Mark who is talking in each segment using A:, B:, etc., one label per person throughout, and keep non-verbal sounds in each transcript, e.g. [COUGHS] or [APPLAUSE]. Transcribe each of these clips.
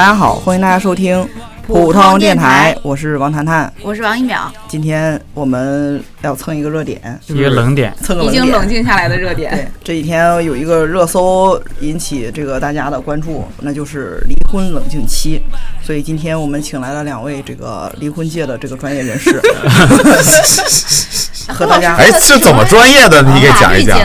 A: 大家好，欢迎大家收听普通电台，我是王谈谈。
B: 我是王一淼，
A: 今天我们要蹭一个热点，
C: 一个冷点，
A: 蹭个
B: 已经
A: 冷
B: 静下来的热点
A: 对
B: 点。，
A: 这几天有一个热搜引起这个大家的关注，那就是离婚冷静期。所以今天我们请来了两位这个离婚界的这个专业人士，[LAUGHS] 和大家
D: 哎，是怎么专业的？你给讲一讲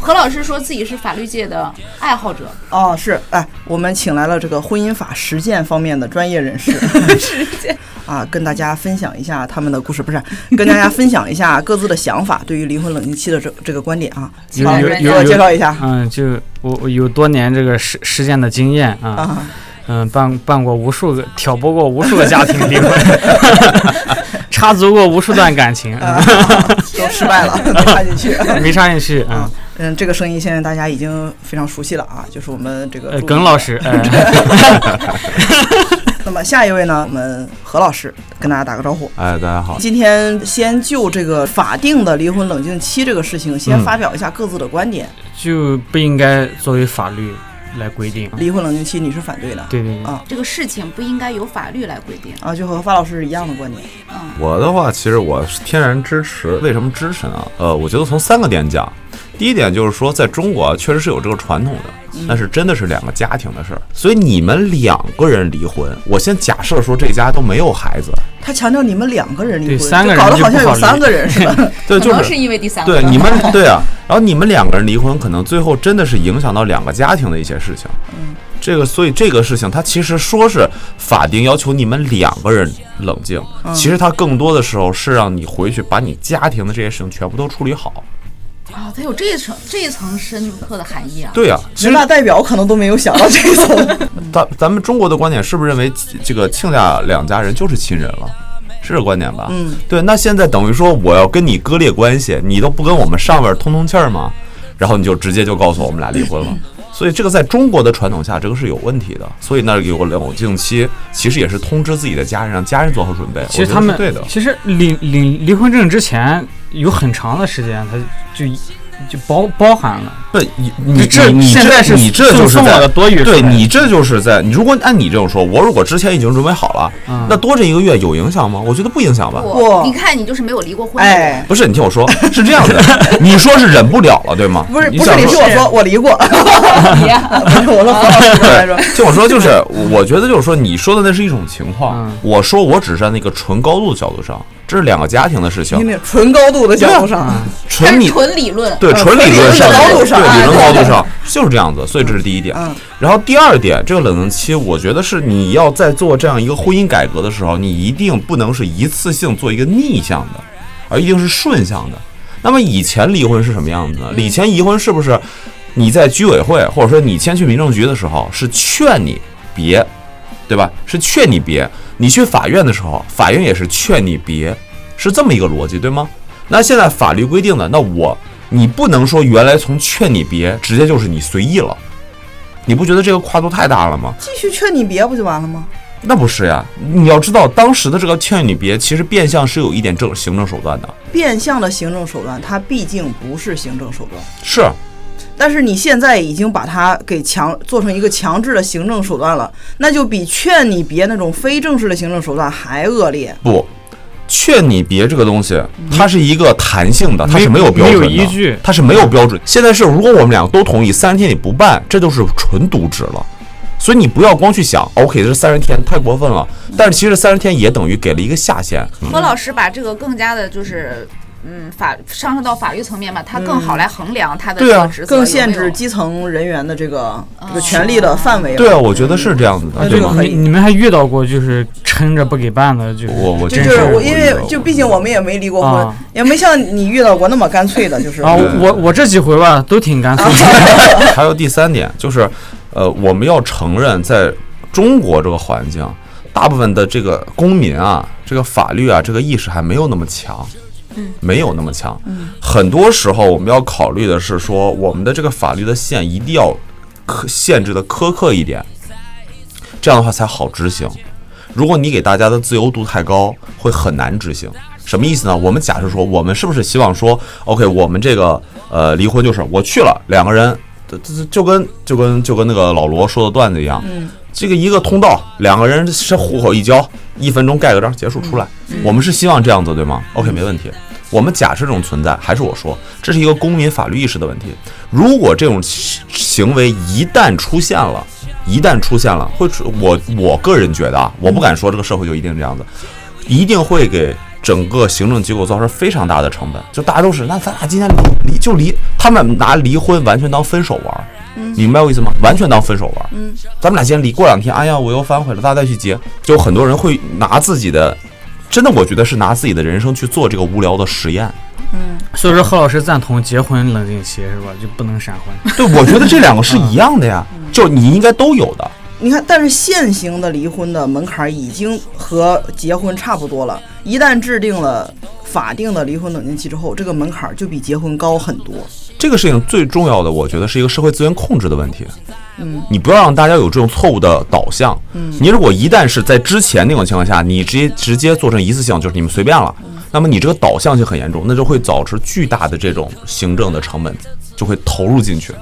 B: 何老师说自己是法律界的爱好者，
A: 哦，是哎，我们请来了这个婚姻法实践方面的专业人士，[LAUGHS] 实践啊，跟大家分享一下他们的故事，不是跟大家分享一下各自的想法，对于离婚冷静期的这这个观点啊。好，
C: 有有
A: 给我
C: 有有，
A: 介绍一下
C: 嗯，就我我有多年这个实实践的经验啊，
A: 啊。
C: 嗯，办办过无数个，挑拨过无数个家庭离婚，[LAUGHS] 插足过无数段感情，
A: 啊，都失败了，没插进去。[LAUGHS]
C: 没插进去啊。
A: 嗯，这个声音现在大家已经非常熟悉了啊，就是我们这个
C: 耿老。师，呃，[LAUGHS]
A: 那么下一位呢，我们何老师跟大家打个招呼。
D: 哎，大家好。
A: 今天先就这个法定的离婚冷静期这个事情，先
D: 嗯
A: 发表一下各自的观点。
C: 就不应该作为法律来规定。
A: 离婚冷静期你是反对的
C: 对对对
A: 啊
B: 这个事情不应该由法律来规定。
A: 啊，就和发老师是一样的观点。
B: 嗯，
D: 我的话，其实我是天然支持。为什么支持呢？呃，我觉得从三个点讲。第一点就是说，在中国啊确实是有这个传统的，但是真的是两个家庭的事儿。所以你们两个人离婚，我先假设说这家都没有孩子，
A: 他强调你们两个人离婚，
C: 对三个人
A: 就搞得好像有三个人似的。[LAUGHS]
D: 对，就是
B: 能是因为第三个。
D: 对你们对啊，然后你们两个人离婚，可能最后真的是影响到两个家庭的一些事情。
A: 嗯，
D: 这个所以这个事情，它其实说是法定要求你们两个人冷静，
A: 嗯
D: 其实它更多的时候是让你回去把你家庭的这些事情全部都处理好。
B: 啊，它有这一层这一层深刻的含义啊。
D: 对呀、其实
A: 人大代表可能都没有想到这一层。[LAUGHS]
D: 咱咱们中国的观点是不是认为这个亲家两家人就是亲人了？是这观点吧？
A: 嗯，
D: 对。那现在等于说我要跟你割裂关系，你都不跟我们上边通通气儿吗？然后你就直接就告诉我我们俩离婚了。所以这个在中国的传统下，这个是有问题的。所以那有个冷静期，其实也是通知自己的家人，让家人做好准备。
C: 其实他们
D: 对的。
C: 其实领领离婚证之前有很长的时间，他就就包包含了。
D: 对，你你
C: 这
D: 你你
C: 现在是
D: 这你这就是
C: 送我的
D: 在
C: 多余
D: 对你这就是在你如果按你这种说，我如果之前已经准备好了，
C: 嗯
D: 那多这一个月有影响吗？我觉得不影响吧。
B: 我你看你就是没有离过婚。
A: 哎，
D: 不是，你听我说，[LAUGHS] 是这样的，你说是忍不了了，对吗？
A: 不是不是，
D: 你
A: 听我说，我离过。
B: 别
A: 不是我说何老师来着。
D: 听我说，就是我觉得就是说，你说的那是一种情况，
C: 嗯
D: 我说我只是在那个纯高度的角度上，这是两个家庭的事情
A: 纯高度的角度上，
B: 它
D: 纯
B: 理论。
D: 对纯理论上对理论高度上就是这样子，所以这是第一点。
A: 嗯
D: 然后第二点，这个冷静期，我觉得是你要在做这样一个婚姻改革的时候，你一定不能是一次性做一个逆向的，而一定是顺向的。那么以前离婚是什么样子呢？以前离婚是不是你在居委会或者说你先去民政局的时候是劝你别，对吧？是劝你别。你去法院的时候，法院也是劝你别，是这么一个逻辑，对吗？那现在法律规定的，那我你不能说原来从劝你别直接就是你随意了，你不觉得这个跨度太大了吗？
A: 继续劝你别不就完了吗？
D: 那不是呀，你要知道当时的这个劝你别，其实变相是有一点政行政手段的，
A: 变相的行政手段，它毕竟不是行政手段。
D: 是
A: 但是你现在已经把它给强做成一个强制的行政手段了，那就比劝你别那种非正式的行政手段还恶劣。
D: 不？劝你别这个东西，它是一个弹性的，它是
C: 没没有
D: 有标准的，
C: 依据
D: 它是没有标准。现在是，如果我们两个都同意，三十天你不办，这就是纯渎职了。所以你不要光去想，OK，这三十天太过分了。但是其实三十天也等于给了一个下限。
B: 何老师把这个更加的就是。嗯，法上升到法律层面嘛，它更好来衡量它的这
D: 对啊
B: 个职责
A: 更限制基层人员的这个这个权利的范围。
D: 对啊，我觉得是这样子的，对吗
A: 那这个可？以
C: 你你们还遇到过就是撑着不给办的，就是
D: 我我
A: 就
D: 真是
A: 是我，因为就毕竟我们也没离过婚
C: 啊，
A: 也没像你遇到过那么干脆的，就是。
C: 啊，我我这几回吧都挺干脆的。[LAUGHS]
D: 还有第三点就是，呃，我们要承认，在中国这个环境，大部分的这个公民啊，这个法律啊，这个意识还没有那么强。没有那么强。很多时候我们要考虑的是说，我们的这个法律的线一定要苛限制的苛刻一点，这样的话才好执行。如果你给大家的自由度太高，会很难执行。什么意思呢？我们假设说，我们是不是希望说，OK，我们这个呃离婚就是我去了，两个人，这这就跟就跟就跟那个老罗说的段子一样，这个一个通道，两个人是户口一交，一分钟盖个章结束出来。我们是希望这样子，对吗？OK，没问题。我们假设这种存在，还是我说，这是一个公民法律意识的问题。如果这种行行为一旦出现了，一旦出现了，会出我我个人觉得啊，我不敢说这个社会就一定这样子，一定会给整个行政机构造成非常大的成本。就大家都是，那咱俩今天离离就离，他们拿离婚完全当分手玩儿，明白我意思吗？完全当分手玩。嗯，咱们俩今天离，过两天，哎呀，我又反悔了，大家再去结。就很多人会拿自己的，真的，我觉得是拿自己的人生去做这个无聊的实验。
C: 嗯所以说何老师赞同结婚冷静期是吧？就不能闪婚。
D: 对，我觉得这两个是一样的呀，就你应该都有的。
A: 你看，但是现行的离婚的门槛已经和结婚差不多了。一旦制定了法定的离婚冷静期之后，这个门槛就比结婚高很多。
D: 这个事情最重要的，我觉得是一个社会资源控制的问题。嗯，你不要让大家有这种错误的导向。嗯，你如果一旦是在之前那种情况下，你直接直接做成一次性，就是你们随便了，那么你这个导向性很严重，那就会导致巨大的这种行政的成本就会投入进去。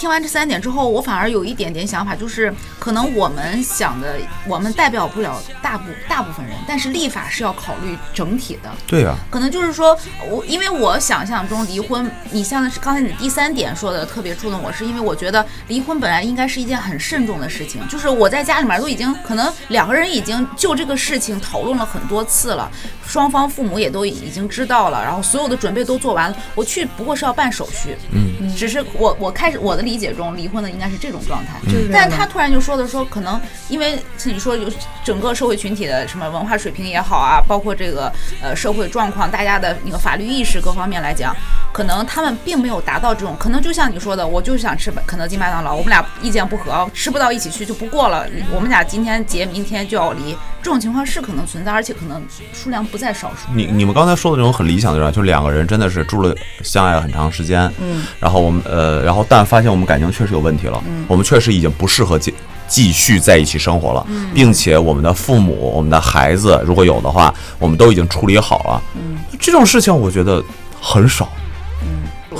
B: 听完这三点之后，我反而有一点点想法，就是可能我们想的，我们代表不了大部大部分人，但是立法是要考虑整体的。
D: 对呀、
B: 可能就是说，我因为我想象中离婚，你像是刚才你第三点说的特别触动我，是因为我觉得离婚本来应该是一件很慎重的事情，就是我在家里面都已经可能两个人已经就这个事情讨论了很多次了，双方父母也都已经知道了，然后所有的准备都做完了，我去不过是要办手续，嗯，只是我我开始我的理解中离婚的应该是这种状态，但他突然就说的说，可能因为自己说有整个社会群体的什么文化水平也好啊，包括这个呃社会状况，大家的那个法律意识各方面来讲，可能他们并没有达到这种，可能就像你说的，我就想吃肯德基、麦当劳，我们俩意见不合，吃不到一起去就不过了，我们俩今天结，明天就要离，这种情况是可能存在，而且可能数量不在少数。
D: 你你们刚才说的这种很理想的人，就两个人真的是住了相爱了很长时间，嗯，然后我们呃，然后但发现我们感情确实有问题了，嗯，我们确实已经不适合继继续在一起生活了，并且我们的父母、我们的孩子如果有的话，我们都已经处理好了，嗯，这种事情我觉得很少，嗯，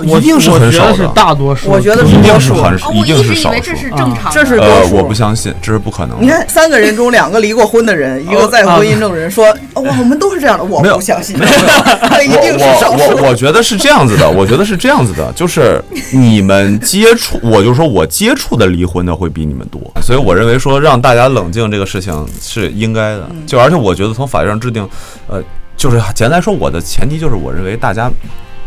D: 一定是
C: 我觉得是
D: 很少的，
C: 大多数。
A: 我觉得
D: 一定
A: 是
D: 少，
B: 哦，
D: 一
B: 我一直
D: 定是少数
B: 以为这。是正常的，
A: 这是多
D: 呃，我不相信，这是不可能的。
A: 你看，三个人中两个离过婚的人，[LAUGHS] 一个在婚姻证人说：“哦，我们都是这样的。”我不相信，[LAUGHS] 那一定是少
D: 我我。我觉得是这样子的，我觉得是这样子的，就是你们接触，我就说我接触的离婚的会比你们多，所以我认为说让大家冷静这个事情是应该的。就而且我觉得从法律上制定，呃，就是简单来说，我的前提就是我认为大家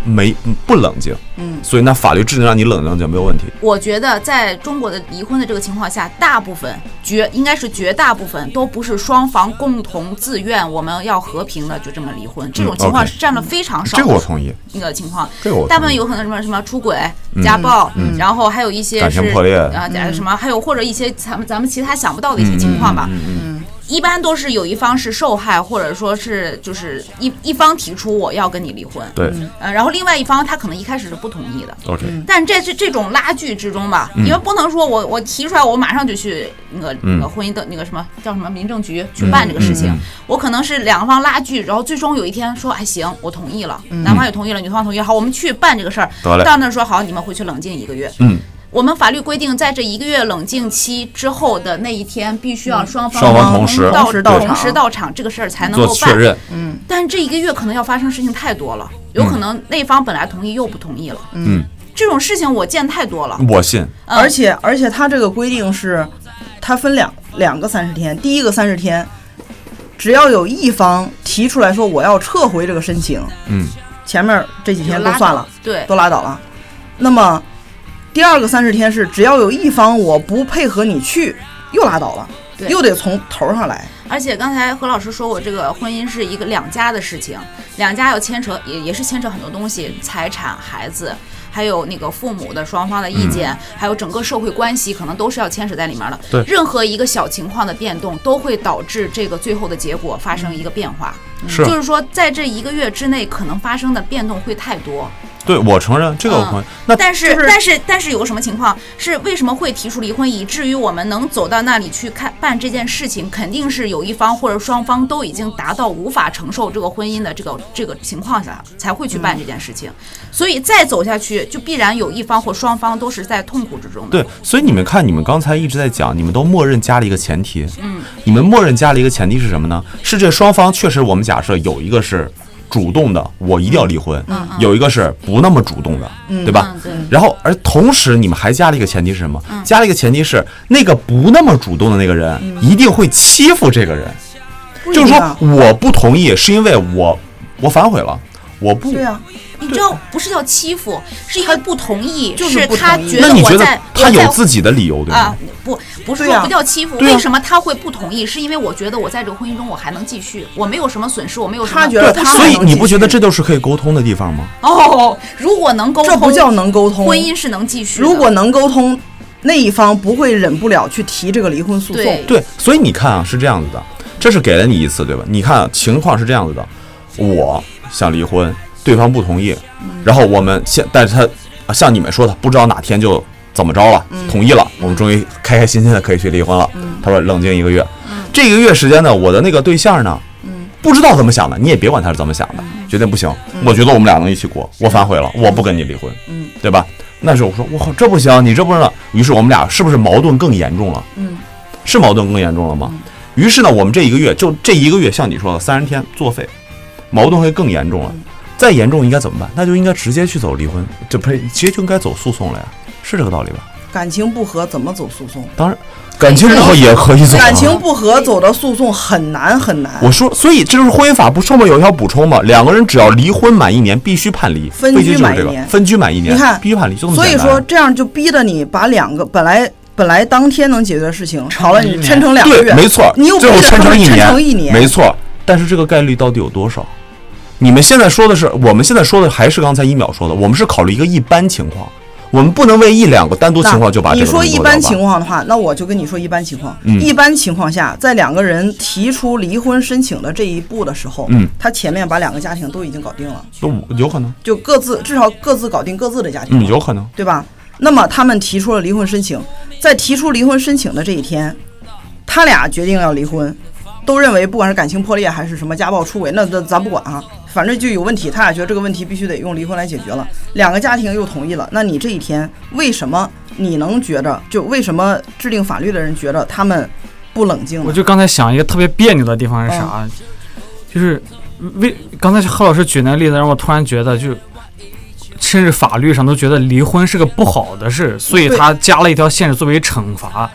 D: 没不冷静，嗯，所以那法律制定让你冷静就没有问题。
B: 我觉得在中国的离婚的这个情况下，大部分绝应该是绝大部分都不是双方共同自愿我们要和平的就这么离婚，这种情况是占了非常少
D: 这
B: 的
D: 个我同意，
B: 那个情况。
D: 这个我。
B: 大部分有可能什么什么出轨、家暴，然后还有一些
D: 感
B: 是
D: 情破裂。
B: 啊，什么还有或者一些咱们咱们其他想不到的一些情况吧。
D: 嗯。嗯
B: 一般都是有一方是受害，或者说是就是一一方提出我要跟你离婚，
D: 对。
B: 呃，然后另外一方他可能一开始是不同意的
D: ，，OK，
B: 但这这这种拉锯之中吧，因为不能说我我提出来，我马上就去那个那个婚姻的那个什么叫什么民政局去办这个事情，我可能是两方拉锯，然后最终有一天说，哎行，我同意了，男方也同意了，女方同意，好，我们去办这个事儿，到那儿说好，你们回去冷静一个月，
D: 嗯。
B: 我们法律规定，在这一个月冷静期之后的那一天，必须要双方
D: 双方同时
B: 到
A: 同时到
B: 同时
A: 场
B: 到场，这个事儿才能够办。
D: 确认，嗯。
B: 但是这一个月可能要发生事情太多了，有可能那方本来同意又不同意了。
D: 嗯，
B: 这种事情我见太多了。
D: 我信，
B: 嗯。
A: 而且而且他这个规定是，他分两两个三十天，第一个三十天，只要有一方提出来说我要撤回这个申请，
D: 嗯，
A: 前面这几天都算了，
B: 对，
A: 都拉倒了。那么第二个三十天是只要有一方我不配合你去，又拉倒了，
B: 对
A: 又得从头上来。
B: 而且刚才何老师说我，这个婚姻是一个两家的事情，两家要牵扯，也也是牵扯很多东西，财产、孩子，还有那个父母的双方的意见，还有整个社会关系，可能都是要牵扯在里面的。
D: 对
B: 任何一个小情况的变动，都会导致这个最后的结果发生一个变化。
D: 是
B: 就是说，在这一个月之内，可能发生的变动会太多。
D: 对我承认这个我同意。那
B: 但是、
A: 就是
B: 但是但是有个什么情况是为什么会提出离婚，以至于我们能走到那里去看办这件事情，肯定是有一方或者双方都已经达到无法承受这个婚姻的这个这个情况下才会去办这件事情，所以再走下去就必然有一方或双方都是在痛苦之中的。
D: 对，所以你们看，你们刚才一直在讲，你们都默认加了一个前提。嗯，你们默认加了一个前提是什么呢？是这双方确实，我们假设有一个是主动的，我一定要离婚；有一个是不那么主动的，对吧？然后，而同时你们还加了一个前提是什么？加了一个前提是那个不那么主动的那个人一定会欺负这个人，就是说我不同意，是因为我我反悔了，我不
A: 对啊，
B: 你知道不是叫欺负，是因为不同意，
A: 就是
B: 他觉
D: 得
B: 得我在
D: 他有自己的理由，对吗？
B: 啊，不，不是不叫欺负，为什么他会不同意？是因为我觉得我在这个婚姻中我还能继续，我没有什么损失，我没有什么。
A: 他觉得他
D: 所以你不觉得这就是可以沟通的地方吗？
B: 哦，如果能沟通，
A: 这不叫能沟通？
B: 婚姻是能继续的。
A: 如果能沟通，那一方不会忍不了去提这个离婚诉讼。
B: 对
D: 对，所以你看啊，是这样子的，这是给了你一次，对吧？你看、啊、情况是这样子的，我想离婚，对方不同意，然后我们现，但是他啊像你们说的，不知道哪天就怎么着了，同意了，我们终于开开心心的可以去离婚了。他说冷静一个月，这一个月时间呢，我的那个对象呢，不知道怎么想的，你也别管他是怎么想的，绝对不行，我觉得我们俩能一起过，我反悔了，我不跟你离婚，
A: 嗯。
D: 对吧？那时候我说，我靠，这不行，你这不是，于是我们俩是不是矛盾更严重了？
A: 嗯，
D: 是矛盾更严重了吗？于是呢，我们这一个月就这一个月，像你说的三十天作废，矛盾会更严重了。再严重应该怎么办？那就应该直接去走离婚，这不是直接就应该走诉讼了呀？是这个道理吧？
A: 感情不和怎么走诉讼？
D: 当然，感情不和也可以走、啊。
A: 感情不和走的诉讼很难很难。
D: 我说，所以这就是婚姻法不上面有一条补充嘛？两个人只要离婚满一年，必须判离。
A: 分居满一年
D: 分居满一年，
A: 你看
D: 必须判离，就这么
A: 所以说这样就逼得你把两个本来本来当天能解决的事情，好了，你抻成两个，月，
D: 没错，
A: 你又
D: 最后抻成一年没错。但是这个概率到底有多少？你们现在说的是，我们现在说的还是刚才一秒说的，我们是考虑一个一般情况，我们不能为一两个单独情况就把这
A: 你
D: 个你
A: 说一般情况的话，那我就跟你说一般情况。
D: 嗯。
A: 一般情况下，在两个人提出离婚申请的这一步的时候，
D: 嗯，
A: 他前面把两个家庭都已经搞定了，
D: 都有可能，
A: 就各自至少各自搞定各自的家庭，
D: 嗯，有可能，
A: 对吧？那么他们提出了离婚申请，在提出离婚申请的这一天，他俩决定要离婚，都认为不管是感情破裂还是什么家暴出轨，那那咱不管啊，反正就有问题，他俩觉得这个问题必须得用离婚来解决了，两个家庭又同意了，那你这一天为什么你能觉着，就为什么制定法律的人觉着他们不冷静呢？
C: 我就刚才想一个特别别扭的地方是啥，就是为刚才何老师举那个例子，让我突然觉得就。甚至法律上都觉得离婚是个不好的事，所以他加了一条限制作为惩罚。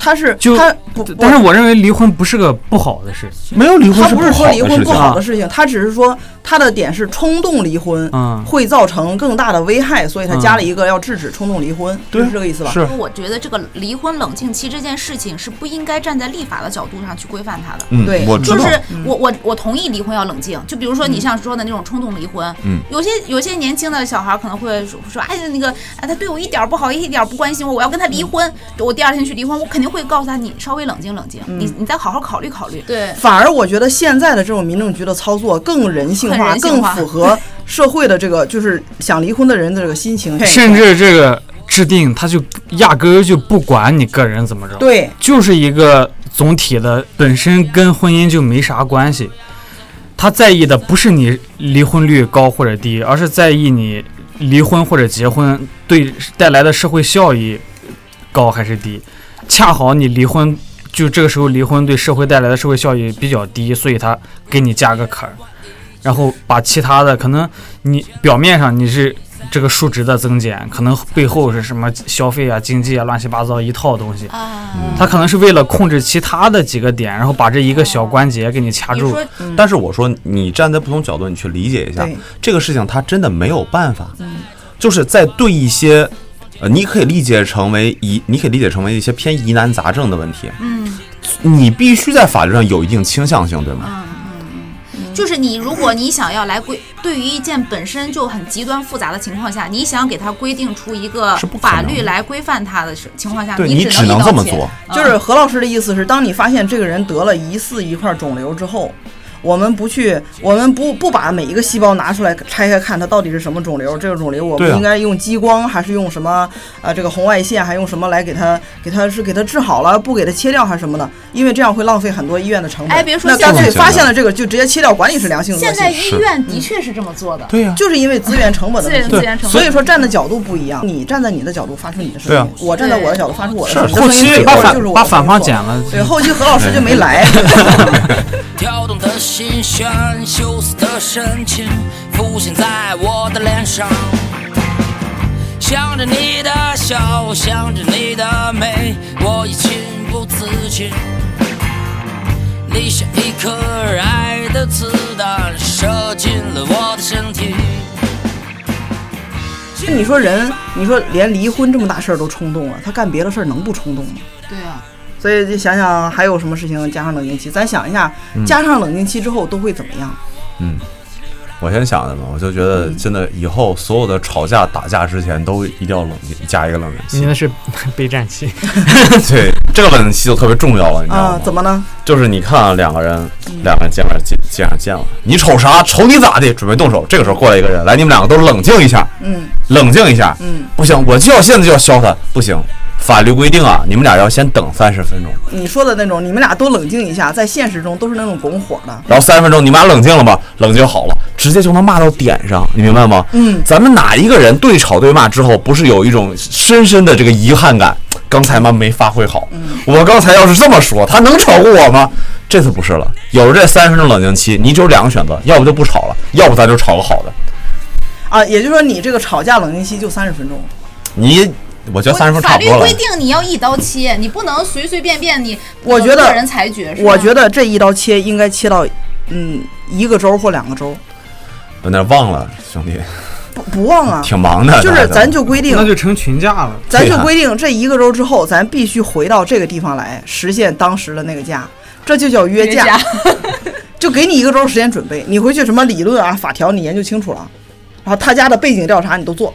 A: 他是
C: 就
A: 他不，不
C: 但是我认为离婚不是个不好的事情。
D: 没有离婚
A: 他
D: 是
A: 不是说离婚不
D: 好的事情。
A: 好的事情，他只是说他的点是冲动离婚
C: 嗯，
A: 会造成更大的危害，所以他加了一个要制止冲动离婚，
D: 对
A: 是这个意思吧？
D: 是。
B: 我觉得这个离婚冷静期这件事情是不应该站在立法的角度上去规范它的。
D: 嗯，
A: 对。
D: 我知道，
B: 就是我我我同意离婚要冷静，就比如说你像说的那种冲动离婚，
D: 嗯，
B: 有些有些年轻的小孩可能会说说，哎那个哎他对我一点不好，一点不关心我，我要跟他离婚，我第二天去离婚，我肯定会告诉他你稍微冷静冷静，你你再好好考虑考虑。对，
A: 反而我觉得现在的这种民政局的操作更人性化，更符合社会的这个就是想离婚的人的这个心情，[LAUGHS]
C: 甚至这个制定他就压根儿就不管你个人怎么着，
A: 对
C: 就是一个总体的，本身跟婚姻就没啥关系。他在意的不是你离婚率高或者低，而是在意你离婚或者结婚对带来的社会效益高还是低。恰好你离婚，就这个时候离婚对社会带来的社会效益比较低，所以他给你加个坎儿，然后把其他的可能你表面上你是这个数值的增减，可能背后是什么消费啊、经济啊、乱七八糟一套东西。
B: 啊，
C: 他可能是为了控制其他的几个点，然后把这一个小关节给你掐住。
D: 但是我说，你站在不同角度，你去理解一下这个事情，他真的没有办法，就是在对一些，呃，你可以理解成为疑，你可以理解成为一些偏疑难杂症的问题，
B: 嗯。
D: 你必须在法律上有一定倾向性，对吗？
B: 嗯就是你，如果你想要来规，对于一件本身就很极端复杂的情况下，你想给它规定出一个法律来规范它的情况下，
D: 对
B: 你
D: 只
B: 能
D: 这么做。
A: 就是何老师的意思是，当你发现这个人得了疑似一块肿瘤之后，我们不去，我们不不把每一个细胞拿出来拆开看它到底是什么肿瘤，这个肿瘤我们应该用激光还是用什么啊、这个红外线还用什么来给它给它是给它治好了，不给它切掉还是什么的？因为这样会浪费很多医院的成本。
B: 哎别说
A: 那干脆发现了这个就直接切掉，管你是良性恶
B: 现在。医院的确是这么做的。
D: 对呀、
A: 就是因为资源成本的问题，
B: 资源资源成本
A: 所以说站的角度不一样，你站在你的角度发出你的声
D: 对啊
A: 音，我站在我的角度发出我的声音。
C: 后期把反方剪了，
A: 对，后期何老师就没来。[LAUGHS] [LAUGHS] [LAUGHS]
E: 跳动的心弦，羞涩的神情浮现在我的脸上。想着你的笑，想着你的美，我已情不自禁。你像一颗爱的子弹，射进了我的身体。
A: 你说人，你说连离婚这么大事儿都冲动了，他干别的事儿能不冲动吗？
B: 对啊，
A: 所以就想想还有什么事情加上冷静期，咱想一下，加上冷静期之后都会怎么样？
D: 嗯，我先想的嘛，我就觉得真的以后所有的吵架打架之前都一定要冷静，加一个冷静期。
C: 你那是 [LAUGHS] 备战期。
D: 对，这个问题就特别重要了，你知道吗？
A: 啊，怎么呢？
D: 就是你看啊，两个人，两个人见面见见上见了，你瞅啥？瞅你咋的？准备动手。这个时候过来一个人，来，你们两个都冷静一下，
A: 嗯
D: 冷静一下。
A: 嗯，
D: 不行，我就要现在就要削他，不行。法律规定啊，你们俩要先等三十分钟，
A: 你说的那种，你们俩都冷静一下，在现实中都是那种拱火的。
D: 然后三十分钟你们俩冷静了吧？冷静好了，直接就能骂到点上，你明白吗？
A: 嗯，
D: 咱们哪一个人对吵对骂之后，不是有一种深深的这个遗憾感？刚才嘛没发挥好，我刚才要是这么说，他能吵过我吗？这次不是了，有了这三十分钟冷静期，你只有两个选择，要不就不吵了，要不咱就吵个好的。
A: 啊，也就是说你这个吵架冷静期就三十分钟。
D: 你，我觉得三十分钟差不多了
B: 法律规。定你要一刀切，你不能随随便便你。
A: 我觉得
B: 个人裁决，
A: 我觉得这一刀切应该切到，嗯，一个周或两个周，
D: 有点忘了，兄弟，
A: 不不忘啊。
D: 挺忙的。
A: 就是咱就规定
C: 那，就成群架了。
A: 咱就规定这一个周之后，咱必须回到这个地方来实现当时的那个价，这就叫约架。[LAUGHS] 就给你一个周时间准备，你回去什么理论啊、法条你研究清楚了，然后他家的背景调查你都做，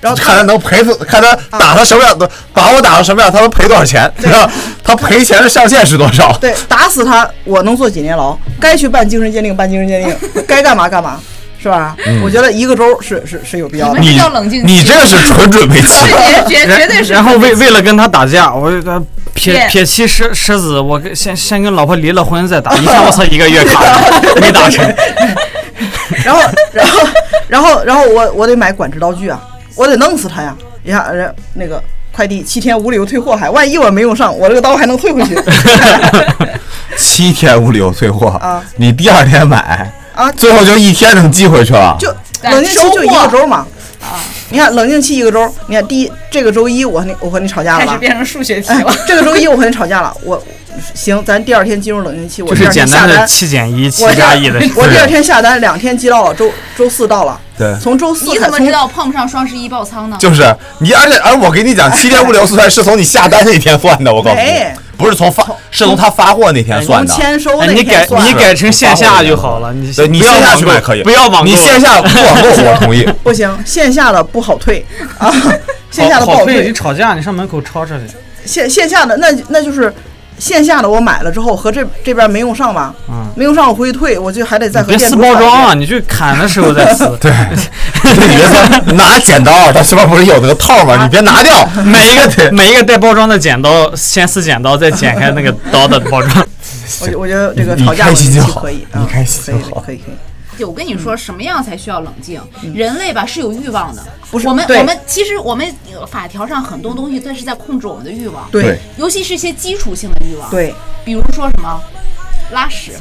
A: 然后
D: 看他能赔多，看他打他什么样的，把我打成什么样，他能赔多少钱，对吧？他赔钱的上限是多少？
A: 对打死他，我能坐几年牢，该去办精神鉴定办精神鉴定，该干嘛干嘛，是吧？我觉得一个周是是是有必要的
B: 你。
D: 你
B: 这叫冷静
D: 你这个是纯准备期。[LAUGHS]
B: 绝绝绝对是。
C: 然后为为了跟他打架，我就他撇撇妻狮狮子，我跟先先跟老婆离了婚再打，一看我操一个月卡 [LAUGHS] 没打成。[LAUGHS]
A: 然后然后然后然后我我得买管制刀具啊，我得弄死他呀！你看人那个快递七天无理由退货还，万一我没用上，我这个刀还能退回去
D: 七天无理由退货
A: 啊，
D: 你第二天买，
A: 啊！
D: 最后就一天能寄回去了。
A: 就冷静期就一个周嘛。你看冷静期一个周，你看第一这个周一我和你我和你吵架了吧？
B: 开始变成数学题
A: 哎
B: 了。，
A: 这个周一我和你吵架了，我行，咱第二天进入冷静期，我第二
C: 就是简
A: 天下单，
C: 的七减一七加一的事。[LAUGHS]
A: 我第二天下单，两天寄到了，周周四到了，
D: 对，
A: 从周四
B: 你怎么知道碰不上双十一爆仓呢？
D: 就是你，而且而我给你讲，七天无理由算是从你下单那天算的，我告诉你，不是从发，是从他发货那天算
A: 从
D: 的。
A: 签收那
C: 哎，你改你改成线下就好了，你
D: 你
C: 不要
D: 线下
C: 网购
D: 去买可以，
C: 不要网购，
D: 你线下不 [LAUGHS] 网购我同意。[LAUGHS]
A: 不行，线下的不好退啊，线下的不
C: 好
A: 好
C: 退，你，吵架你上门口吵吵去。
A: 线线下的那那就是线下的我买了之后和这这边没用上吧，
C: 嗯
A: 没用上我回去退，我就还得再和
C: 别撕
A: 店主吵架
C: 包装啊！你去砍的时候再撕。
D: 对，[LAUGHS] 你别说拿剪刀，它上面不是有那个套吗？你别拿掉，
C: 每一
D: 对
C: 个每一个带包装的剪刀，先撕剪刀，再剪开那个刀的包装。[LAUGHS]
A: 我觉我觉得这个吵架冷
D: 开心就好
A: 静期可以，啊
D: 你开心
A: 可以
D: 就好
A: 可以可以。
B: 对，我跟你说，什么样才需要冷静？人类吧是有欲望的，
A: 不是
B: 我们我们其实我们呃法条上很多东西都是在控制我们的欲望，
A: 对
D: 对。
B: 尤其是一些基础性的欲望，，
A: 对，
B: 比如说什么拉屎，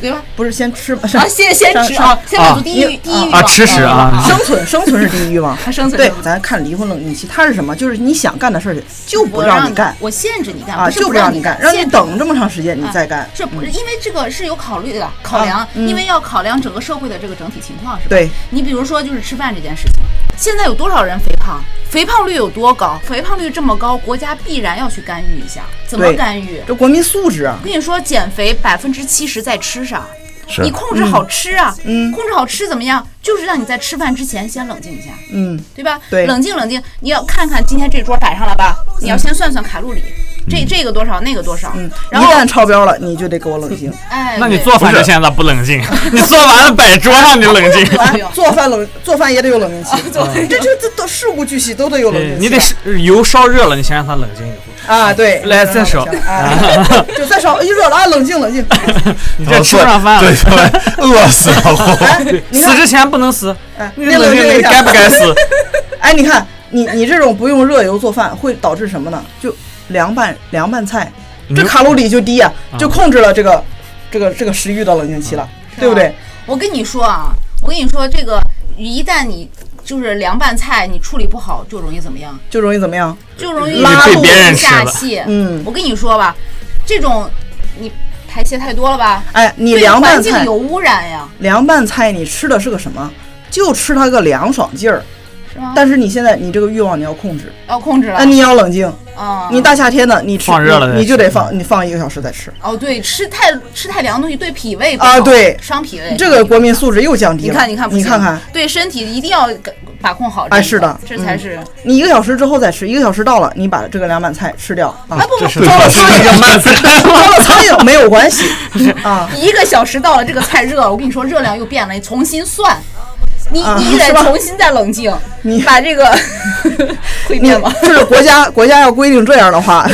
B: 对吧？
A: 不是先吃吧，
B: 啊，先先吃啊，先满足第一第一欲望
C: 啊吃屎啊
B: 嗯
A: 生存生存是第一欲望。
B: 他 [LAUGHS] 生存
A: 对，咱看离婚冷静期，它是什么？就是你想干的事儿就不让你干
B: 我限制你干，
A: 啊，就不让你干，让你等这么长时间你
B: 啊
A: 再干。
B: 是不是因为这个是有考虑的考量因为要考量整个社会的这个整体情况，是吧？
A: 对，
B: 你比如说就是吃饭这件事情，现在有多少人肥胖？肥胖率有多高？肥胖率这么高，国家必然要去干预一下。怎么干预？
A: 这国民素质啊
B: 我，跟你说，减肥百分之七十在吃上，你控制好吃啊，
A: 嗯
B: 控制好吃怎么样？就是让你在吃饭之前先冷静一下，
A: 嗯，
B: 对吧？
A: 对
B: 冷静冷静，你要看看今天这桌摆上了吧？你要先算算卡路里，这这个多少，那个多少，
A: 嗯，
B: 然后
A: 一旦超标了，你就得给我冷静。
B: 哎，
C: 那你做饭之前咋不冷静？[LAUGHS] 你做完了摆桌上你冷静。[LAUGHS] [LAUGHS]
A: 做饭冷，做饭也得有冷静期。这这这都事无巨细，都得有冷静期。
C: 你得是油烧热了，你先让它冷静一会儿。
A: 啊，对，
C: 来再烧
A: 啊，就再烧，一热了，啊冷静冷静。
C: 你这吃不上饭
D: 对
C: 了。
D: 对，饿死了。
A: 哎，你，
C: 死之前不能死，
A: 哎，
C: 你
A: 你冷
C: 静
A: 一下
C: 该不该死？
A: 哎，你看，你你这种不用热油做饭，会导致什么呢？就凉拌凉拌菜，这卡路里就低啊，
C: 啊
A: 就控制了这个这个这个食欲的冷静期了，对不对？
B: 我跟你说啊，我跟你说，这个一旦你就是凉拌菜，你处理不好，就容易怎么样？
A: 就容易怎么样？
B: 就容易
A: 拉肚
C: 被别人吃了
B: 下泻。
A: 嗯
B: 我跟你说吧，这种你排泄太多了吧？
A: 哎，你凉拌菜
B: 有，污染呀，
A: 凉拌菜你吃的是个什么？就吃它个凉爽劲儿。但是你现在你这个欲望你要控制，
B: 要控制了。
A: 那你要冷静。
B: 啊，
A: 你大夏天的，你吃
C: 放热了
A: 你你就得放，你放一个小时再吃。
B: 哦，对，吃太吃太凉的东西对脾胃不
A: 啊
B: 好
A: 对
B: 伤脾胃。
A: 这个国民素质又降低了。
B: 你看，你看，
A: 你看看，
B: 对身体一定要把控好。
A: 哎是的
B: 这才是。
A: 你一个小时之后再吃，一个小时到了，你把这个凉拌菜吃掉啊
B: 啊。不不，
C: 这是
A: 招了苍蝇，
C: 慢餐。
A: 招了苍蝇没有关系啊。
B: 一个小时到了，这个菜热了，我跟你说热量又变了，你重新算，你
A: 啊
B: 你得重新再冷静，
A: 你
B: 把这个 [LAUGHS] 会
A: 你
B: 变吗？
A: 就是国家国家要规定这样的话，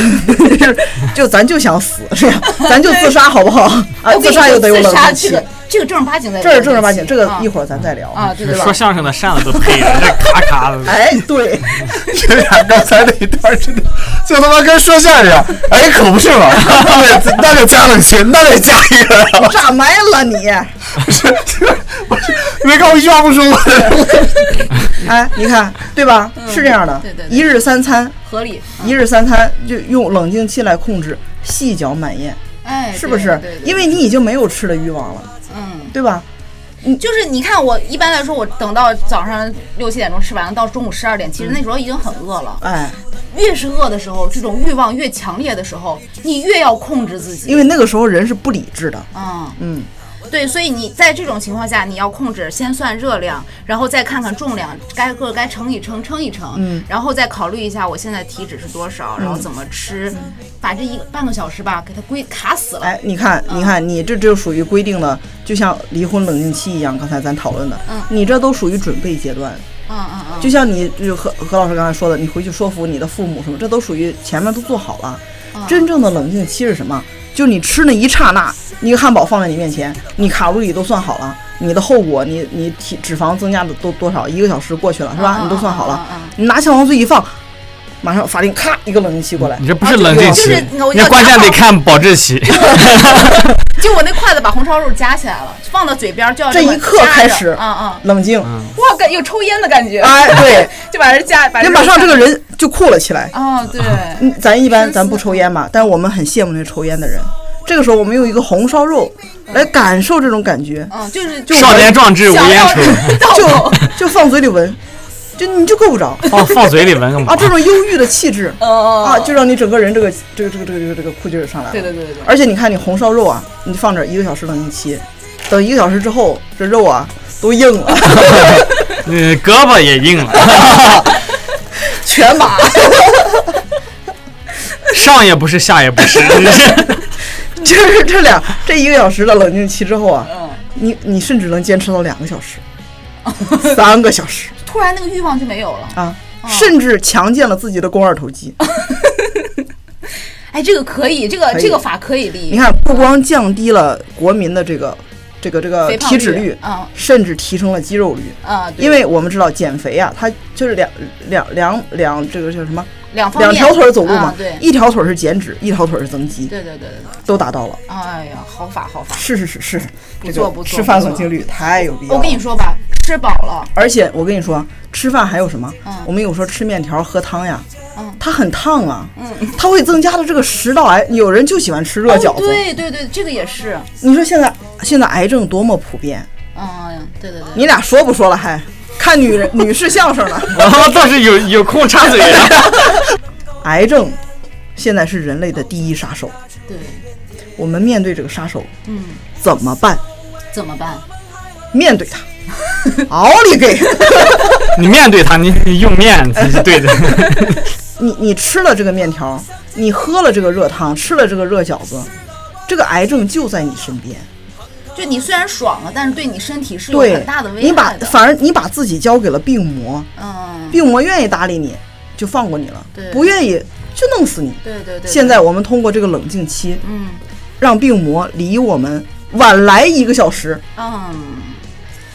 A: [LAUGHS] 就咱就想死是吧？咱就自杀好不好？啊，[LAUGHS] 自杀又得有冷静
B: 这个，正儿八经的，
A: 这是正儿八经，这个
B: 啊
A: 一会儿咱再聊
B: 啊，对对吧
C: 说？相声的扇子都配着，这咔咔的。[LAUGHS]
A: 哎，对，[LAUGHS]
D: 这俩刚才那一段真的就他妈跟说相声一样，哎，可不是嘛，那得那得加冷气，那得加一个啊！
A: 炸麦了你！[LAUGHS]
D: 不是，不是，没看我一话不说吗？
A: 哎，你看对吧？是这样的
B: 对对，对
A: 一日三餐，
B: 合理，
A: 一日三餐就用冷静期来控制，细嚼慢咽，
B: 哎，
A: 是不是
B: 对对？对
A: 因为你已经没有吃的欲望了，
B: 嗯。
A: 对吧？
B: 你就是你看，我一般来说，我等到早上六七点钟吃完了，到中午十二点，其实那时候已经很饿了。
A: 哎，
B: 越是饿的时候，这种欲望越强烈的时候，你越要控制自己。
A: 因为那个时候人是不理智的，
B: 嗯，
A: 嗯，
B: 对，所以你在这种情况下，你要控制，先算热量，然后再看看重量，该个该称一称，称一称，
A: 嗯，
B: 然后再考虑一下我现在体脂是多少，然后怎么吃，把这一个半个小时吧给它规卡死了。
A: 哎，你看，你看，你这就属于规定的，就像离婚冷静期一样，刚才咱讨论的，
B: 嗯
A: 你这都属于准备阶段，
B: 嗯嗯嗯，
A: 就像你就何何老师刚才说的，你回去说服你的父母什么，这都属于前面都做好了。
B: 嗯
A: 真正的冷静期是什么？就你吃那一刹那，一个汉堡放在你面前，你卡路里都算好了，你的后果，你你体脂肪增加的都多少？一个小时过去了是吧？
B: 嗯
A: 你都算好了你拿小往嘴一放，马上法定咔一个冷静期过来
C: 你，这不是冷静期你关键得看保质期。[LAUGHS]
B: 就我那筷子把红烧肉夹起来了，放到嘴边儿就要
A: 这一刻开始
B: 嗯嗯，
A: 冷静，
B: 哇，感有抽烟的感觉，
A: 哎，对，[LAUGHS]
B: 就把人架，把
A: 你
B: 这
A: 马上这
B: 个
A: 个人就酷了起来。
B: 哦，对，
A: 嗯，咱一般咱不抽烟嘛，但是我们很羡慕那抽烟的人。这个时候，我们用一个红烧肉来感受这种感觉，
B: 嗯，就是
A: 就
C: 少年壮志无烟抽，
A: 就就放嘴里闻，[LAUGHS] 就你就够不着
C: 放放嘴里闻
A: 啊！。这种忧郁的气质
B: 哦
A: 啊，就让你整个人这个这个这个这个这个这个酷劲儿上来了。
B: 对对对对对，
A: 而且你看，你红烧肉啊，你放这儿一个小时冷静期，等一个小时之后，这肉啊都硬了，[LAUGHS]
C: 嗯，胳膊也硬了，[LAUGHS]
A: 全麻。[LAUGHS]
C: 上也不是，下也不是。[LAUGHS]
A: 就是这两这一个小时的冷静期之后啊，
B: 嗯，
A: 你你甚至能坚持到两个小时、三个小时
B: 突然那个欲望就没有了。
A: 啊，甚至强健了自己的肱二头肌。
B: 哎，这个可以，这个这个法可以立。
A: 你看，不光降低了国民的这个这个这个体脂率，
B: 嗯
A: 甚至提升了肌肉率。
B: 啊，
A: 因为我们知道减肥啊，它就是两两两两这个叫什么？
B: 两
A: 两条腿儿走路嘛
B: 啊，对
A: 一条腿儿是减脂，一条腿儿是增肌，
B: 对对对对对，
A: 都达到了。
B: 哎呀，好法好法。
A: 是是是是，这个
B: 不错不错
A: 吃饭
B: 不错
A: 冷静率太有必要了。
B: 我跟你说吧，吃饱了，
A: 而且我跟你说，吃饭还有什么？
B: 嗯
A: 我们有时候吃面条喝汤呀，
B: 嗯
A: 它很烫啊，
B: 嗯，
A: 它会增加的这个食道癌。有人就喜欢吃热饺
B: 哦
A: 子。
B: 对对对，这个也是。
A: 你说现在现在癌症多么普遍？
B: 嗯，对对对。
A: 你俩说不说了还？看女人 [LAUGHS] 女士相声呢。
C: 我倒是有有空插嘴啊。[LAUGHS]
A: 癌症现在是人类的第一杀手，
B: 对，
A: 我们面对这个杀手
B: 嗯，
A: 怎么办？
B: 怎么办？
A: 面对它，[LAUGHS] 奥利给！[LAUGHS]
C: 你面对他，你你用面才是对的。[LAUGHS]
A: 你你吃了这个面条，你喝了这个热汤，吃了这个热饺子，这个癌症就在你身边。
B: 就你虽然爽了，但是对你身体是有很大的，危害
A: 你把。反而你把自己交给了病魔，
B: 嗯，
A: 病魔愿意搭理你，就放过你了
B: 对；
A: 不愿意就弄死你。
B: 对对对。
A: 现在我们通过这个冷静期，
B: 嗯
A: 让病魔离我们晚来一个小时，
B: 嗯，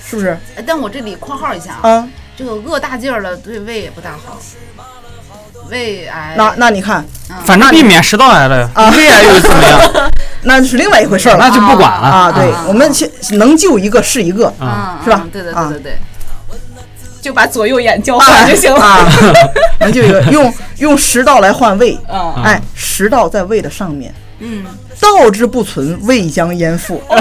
A: 是不是？
B: 哎但我这里括号一下啊，
A: 啊，
B: 这个饿大劲儿了，对胃也不大好。胃癌，
A: 那那你看，
C: 反正避免食道癌了，
A: 啊
C: 胃癌又怎么样？[LAUGHS]
A: 那是另外一回事儿了
C: 那就不管了。
A: 啊。对
B: 啊，
A: 我们先能救一个是一个。
B: 嗯，
A: 是吧
B: 嗯对对
A: 啊
B: 对对对，就把左右眼交
A: 啊
B: 换就行了。
A: 啊，[LAUGHS] 能救一个，用用食道来换胃，
B: 嗯
A: 哎，食道在胃的上面，
B: 嗯，
A: 道之不存，胃将焉附。[LAUGHS]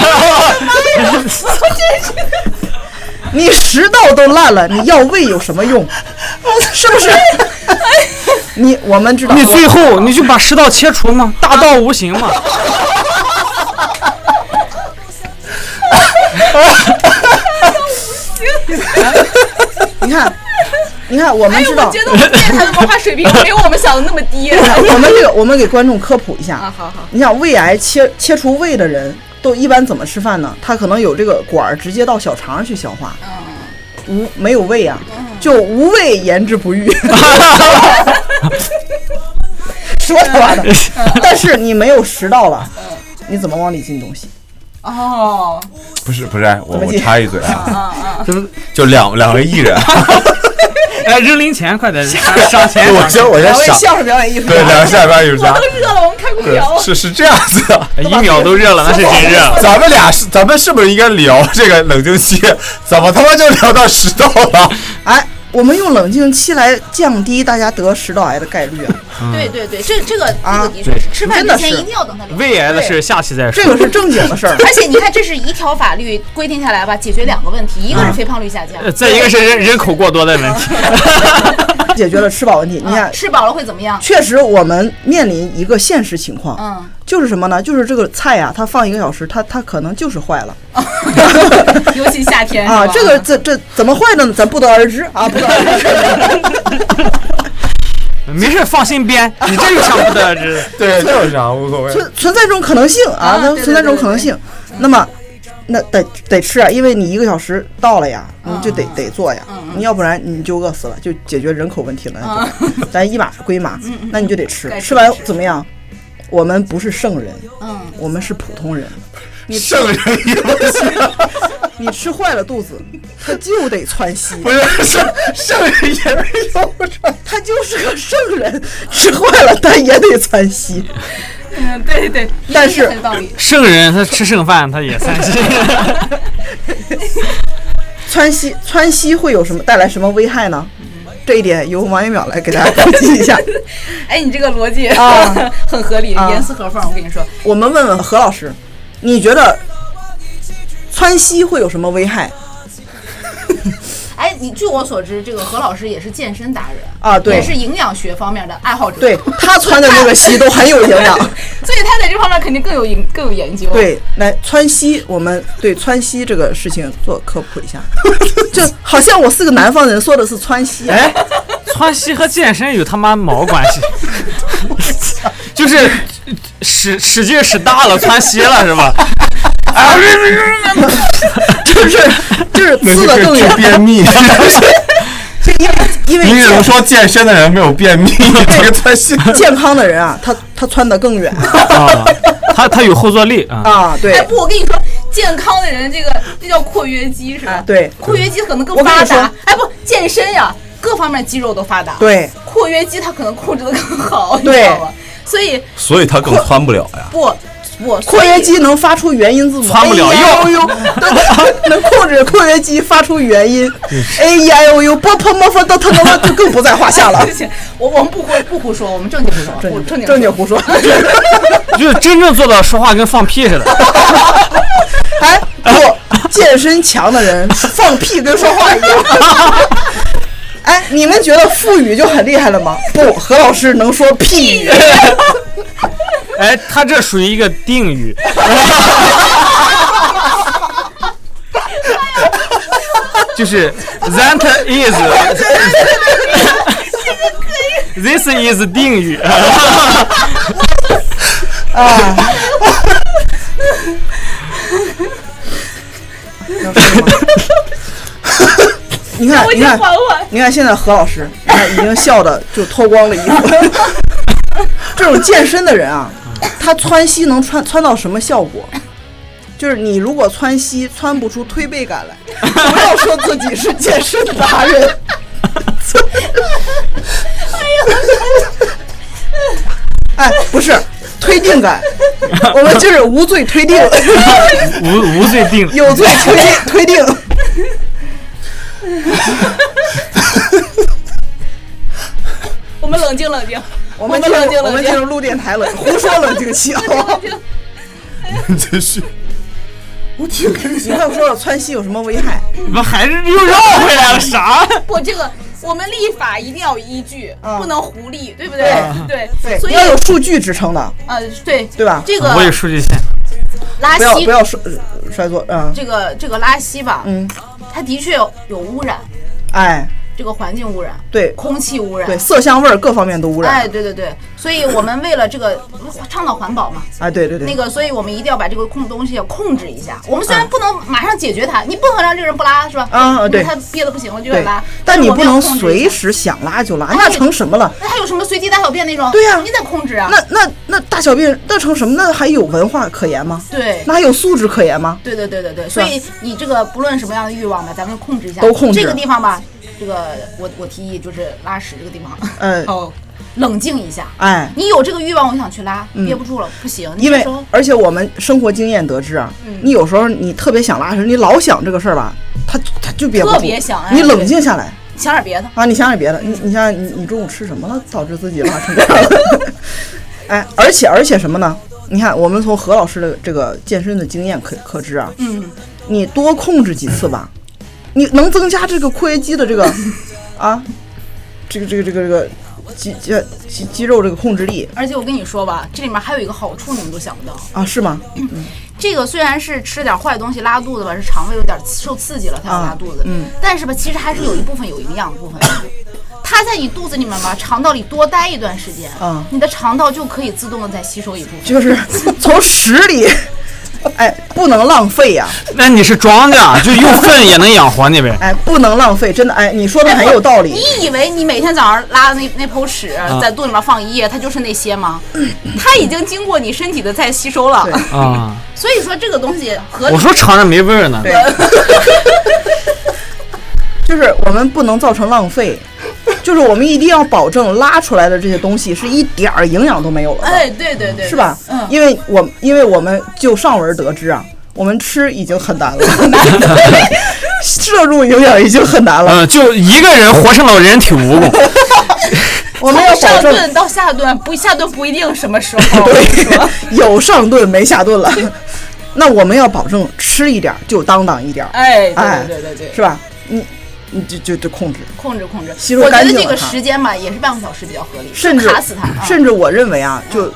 A: 你食道都烂了，你要胃有什么用？是不是？[LAUGHS] 你我们知道，
C: 你最后你就把食道切除嘛，大道无形嘛。[LAUGHS]
A: 你看，你看，我们
B: 哎，
A: 知道
B: 我，觉得我们电台的文化水平没有我们想的那么低。[LAUGHS]
A: 我们这个，我们给观众科普一下。
B: 啊，好好，
A: 你想胃癌切切除胃的人都一般怎么吃饭呢？它可能有这个管儿直接到小肠上去消化，
B: 嗯，
A: 无没有胃啊，就无胃言之不预。[LAUGHS] 说他妈的！但是你没有食道了，你怎么往里进东西？
B: 哦，
D: 不是不是，我我插一嘴啊，
B: 啊啊，
C: 就是
D: 就两两位艺人，[LAUGHS] [LAUGHS]
C: 哎，扔零钱，快点上上钱。
D: 我先我先想，
A: 两位相声表演艺术
D: 对，
A: 家，
D: 两个下边艺术家
B: 都，热了，我们开空调。
D: 是是这样子的。
C: 哎一秒都热了，那是真热了。
D: 咱们俩是，咱们是不是应该聊这个冷静期？[LAUGHS] 怎么他妈就聊到食道了？
A: 哎，我们用冷静期来降低大家得食道癌的概率啊，
B: 对对对，这这个这
A: 啊
B: 个的确是，吃饭
A: 真的是
B: 之前一定要等它凉。
C: 胃癌的事下期再说。
A: 这个是正经的事儿。[LAUGHS]
B: 而且你看，这是一条法律规定下来吧，解决两个问题，一个是肥胖率下降
C: 呃，再一个是人人口过多的问题。
A: 解决了吃饱问题。你看，
B: 吃饱了会怎么样？
A: 确实我们面临一个现实情况，
B: 嗯，
A: 就是什么呢？就是这个菜呀、它放一个小时，它它可能就是坏了 [LAUGHS]
B: 尤其夏天
A: 啊。这个这这怎么坏的呢？咱不得而知啊，不得而知。[LAUGHS]
C: 没事，放心编，你这有啥不得而知的？[LAUGHS]
D: 对，这有啥无所谓。
A: 存存在这种可能性啊，存在这种可能性。那么，那得得吃啊，因为你一个小时到了呀，你就得
B: 嗯
A: 得做呀
B: 嗯，
A: 你要不然你就饿死了，就解决人口问题了。[LAUGHS] 咱一码归码，那你就得吃
B: 吃
A: 吃完怎么样？我们不是圣人，
B: 嗯，
A: 我们是普通人。你
D: 圣人游戏
A: 你吃坏了肚子，他就得窜稀，
D: 不是圣圣人也没有这。
A: 他就是个圣人，吃坏了他也得窜稀。
B: 嗯，对对，
A: 但是。[LAUGHS]
C: 圣人他吃剩饭他也窜稀。[LAUGHS]
A: 窜稀窜稀会有什么带来什么危害呢？这一点由王一淼来给大家普及一下。
B: 哎，你这个逻辑
A: 啊
B: 很合理，
A: 啊
B: 严丝合缝。我跟你说，
A: 我们问问何老师，你觉得窜稀会有什么危害 [LAUGHS]
B: 哎，你据我所知，这个何老师也是健身达人
A: 啊？对
B: 也是营养学方面的爱好者。
A: 对，他穿的那个西都很有营养。[LAUGHS]
B: 所以他在这方面肯定更有研更有研究。，
A: 对，来窜稀，我们对窜稀这个事情做科普一下。[LAUGHS] 就好像我是个南方人，说的是窜稀、啊。
C: 哎，窜稀和健身有他妈毛关系？[LAUGHS] 就是使使劲使大了，窜稀了是吧？
A: 啊 [LAUGHS] 就是就是刺的更远，
D: 便秘。[LAUGHS]
A: 就因为因为
D: 你怎么说健身的人没有便秘？这个太信。
A: 健康的人啊，他他窜得更远
C: 啊，他他有后坐力啊。
A: 啊，对哎
B: 不，我跟你说，健康的人这个这叫括约肌是吧？
A: 啊对
B: 括约肌可能更发达。哎，不，健身呀，各方面肌肉都发达。，
A: 对
B: 括约肌它可能控制的更好，你知
A: 对
B: 道吗？所以
D: 所以他更窜不了呀。
B: 不不
A: 括约肌能发出元音字母，
C: 窜不了
A: E U，对能 [LAUGHS] [LAUGHS] 控制括约肌发出元音 A E I O U，波波莫佛都他妈就更不在话下了 [LAUGHS]
B: 我我们不胡不胡说，我们正经胡说，
A: 正经
B: 正经
A: 正经胡说，
C: 就是真正做到说话跟放屁似的。
A: 哎，不，健身强的人放屁跟说话一样。哎，你们觉得腹语就很厉害了吗？不，何老师能说屁语。[LAUGHS]
C: 哎，他这属于一个定语。[LAUGHS] 就是 that is，This [LAUGHS] is 定语。
A: 啊。要说吗？你看，你看，你看，现在何老师，你看已经笑的就脱光了衣服。这种健身的人啊，他窜膝能窜窜到什么效果？就是你如果窜膝窜不出推背感来，不要说自己是健身达人。哎，不是推定感，我们就是无罪推定，
C: 无无罪定，
A: 有罪推定推定。[LAUGHS]
B: 我们冷静冷静，
A: 我们
B: 冷静冷静
A: 我们进入录电台冷，胡说冷静期，好不好？[LAUGHS]
D: 继续。我挺开
A: 你快说说窜稀有什么危害？
C: 你们还是又绕回来了？啥？
B: 不，这个我们立法一定要有依据，
A: 嗯
B: 不能胡立，对不对？对
A: 对，
B: 所以
A: 要有数据支撑的，
B: 呃，对
A: 对吧
B: 这个
C: 我有数据线。
B: 拉稀
A: 不要不，要摔摔坐，嗯
B: 这个这个拉稀吧，
A: 嗯，
B: 它的确有有污染，
A: 哎，
B: 这个环境污染，
A: 对
B: 空气污染，
A: 对，色香味儿各方面都污染，
B: 哎，对对对，所以我们为了这个倡导环保嘛，
A: 啊，对对对，
B: 那个，所以我们一定要把这个控东西要控制一下。我们虽然
A: 嗯
B: 不能马上解决它，你不能让这个人不拉，是吧？
A: 啊对
B: 他憋得不行了就要拉，，
A: 但你不能
B: 随
A: 随。时想拉就拉，
B: 哎
A: 那成什么了？
B: 那还有什么随地大小便那种？
A: 对呀
B: 你得控制啊。
A: 那那那大小便那成什么？那还有文化可言吗？
B: 对
A: 那还有素质可言吗？
B: 对对对对对，所以你这个不论什么样的欲望吧，咱们控制一下。
A: 都控制
B: 这个地方吧，这个我我提议就是拉屎这个地方，
A: 呃，
B: 哦，冷静一下。
A: 哎，
B: 你有这个欲望，我想去拉，憋不住了，不行。
A: 因为而且我们生活经验得知啊，
B: 嗯
A: 你有时候你特别想拉屎，你老想这个事儿吧，他他就憋不住。
B: 特别想哎
A: 你冷静下来
B: 想点别的。
A: 啊，你想点别的，你你想想你你中午吃什么了，导致自己拉成这样了？[LAUGHS] 哎，而且而且什么呢？你看，我们从何老师的这个健身的经验可可知啊，
B: 嗯，
A: 你多控制几次吧，你能增加这个括约肌的这个 [LAUGHS] 啊，这个这个这个这个肌肌肌肌肉这个控制力
B: 而且我跟你说吧，这里面还有一个好处，你们都想不到。
A: 啊，是吗？
B: 这个虽然是吃点坏东西拉肚子吧，是肠胃有点受刺激了，它要拉肚子。
A: 嗯，
B: 但是吧，其实还是有一部分有营养的部分。它在你肚子里面吧，肠道里多待一段时间，
A: 嗯
B: 你的肠道就可以自动的再吸收一部分。
A: 就是 [LAUGHS] 从屎里，哎，不能浪费呀、
C: 那你是庄稼，[LAUGHS] 就用粪也能养活你呗。
A: 哎，不能浪费，真的，哎，你说的很有道理。
B: 你以为你每天早上拉的那那泡屎在肚里面放一夜，它就是那些吗？[LAUGHS] 它已经经过你身体的再吸收了。
C: 啊，
B: 所以说这个东西和
C: 我。说尝着没味儿呢。
A: 对，[LAUGHS] 就是我们不能造成浪费，就是我们一定要保证拉出来的这些东西是一点儿营养都没有了的，
B: 哎，对对对，
A: 是吧？
B: 嗯，
A: 因为我因为我们就上文得知啊，我们吃已经很难了，摄入营养已经很难了，
C: 嗯，就一个人活成了人体蜈蚣。[LAUGHS]
A: 我们要
B: 上顿到下顿，不下顿不一定什么时候。我跟你说
A: 有上顿没下顿了。[LAUGHS] 那我们要保证吃一点儿就当当一点儿，
B: 哎，
A: 哎
B: 对对对对对，
A: 是吧？你你就就就控制，
B: 控制控制。
A: 吸收
B: 我觉得这个时间吧，也是半个小时比较合理，
A: 甚至
B: 卡死它。啊
A: 甚至我认为啊，就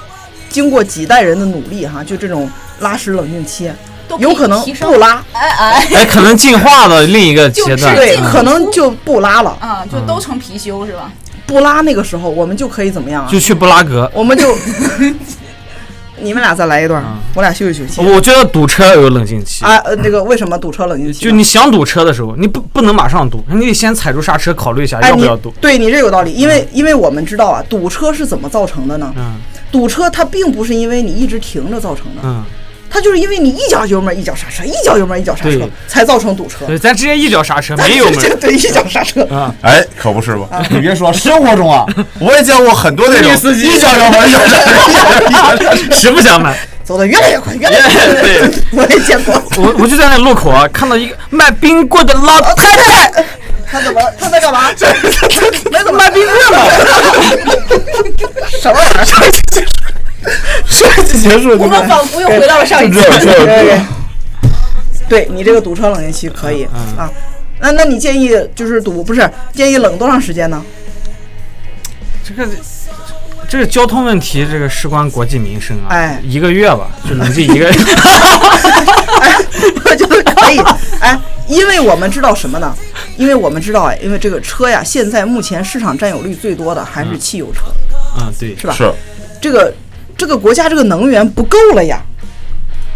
A: 经过几代人的努力哈，就这种拉屎冷静期，
B: 都以
A: 有可能
B: 提升
A: 不拉，
B: 哎哎，
C: 哎，可能进化的另一个阶段。
B: 就是
A: 对，
B: 进
A: 可能就不拉了。
B: 啊，就都成貔貅是吧？
A: 不拉那个时候，我们就可以怎么样啊
C: 就？去布拉格。
A: 我们就你们俩再来一段
C: 嗯，
A: 我俩休息休息。
C: 我觉得堵车有冷静期。
A: 啊，呃，那个为什么堵车冷静期？
C: 就你想堵车的时候，你不不能马上堵，你得先踩住刹车，考虑一下要不要堵。
A: 对你这有道理，因为因为我们知道啊，堵车是怎么造成的呢？
C: 嗯
A: 堵车它并不是因为你一直停着造成的，
C: 嗯，
A: 它就是因为你一脚油门一脚刹车，一脚油门一脚刹车才造成堵车。
C: 对，咱直接一脚刹车，没有门。
A: 对，一脚刹车。
C: 啊，
D: 哎，可不是吧？你别说，生活中啊，我也见过很多那种
C: 司机
D: 一脚油门一脚刹车。
C: 实不相瞒，[LAUGHS]
A: 走的越来越快，越来越快。
C: 对 [LAUGHS]
A: 我也见过。
C: 我我就在那路口啊，看到一个卖冰棍的老太太，
A: 他怎么了？他在干嘛？没怎么
C: 卖冰棍吗。[LAUGHS]
A: 什么玩意儿？[LAUGHS]
C: 设计结束
B: 我们仿佛又回到了上一次。
A: 对对对，你这个堵车冷静期可以啊。那那你建议就是堵不是建议冷多长时间呢？
C: 这个这个交通问题，这个事关国计民生啊。
A: 哎
C: 一个月吧，就冷静一个月。[LAUGHS]
A: 哎，我觉得可以。哎，因为我们知道什么呢？因为我们知道哎，因为这个车呀，现在目前市场占有率最多的还是汽油车，
C: 嗯，对，
A: 是吧？
D: 是
A: 这个这个国家这个能源不够了呀。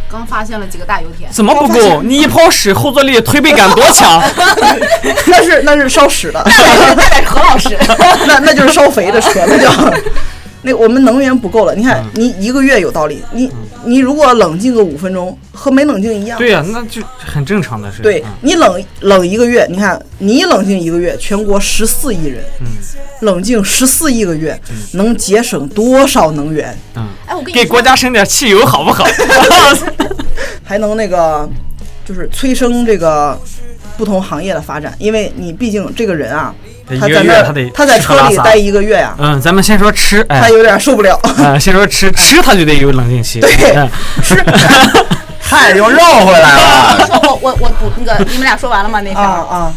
B: 刚发现了几个大油田，
C: 怎么不够？你一泡屎，后坐力、推背感多强？[LAUGHS]
A: 那是那是烧屎的，
B: 那得是何老师。[LAUGHS]
A: 那那就是烧肥的车，那叫。[LAUGHS] 那我们能源不够了，你看你一个月有道理，你你如果冷静个五分钟，和没冷静一样。
C: 对呀、那就很正常的事。
A: 对
C: 嗯
A: 你冷冷一个月，你看你冷静一个月，全国十四亿人，冷静十四亿个月，能节省多少能源？
C: 嗯，
B: 哎，我跟你
C: 给国家省点汽油好不好？[LAUGHS]
A: 还能那个就是催生这个不同行业的发展，因为你毕竟这个人啊，他在那
C: 月他得
A: 他在车里待一个月呀、
C: 嗯，咱们先说吃，哎，
A: 他有点受不了。
C: 嗯，先说吃，吃他就得有冷静期。
A: 对
C: 吃 [LAUGHS]
D: 嗨，又绕回来了。
B: 说我我我补那个，你们俩说完了吗？那天、
A: 啊啊，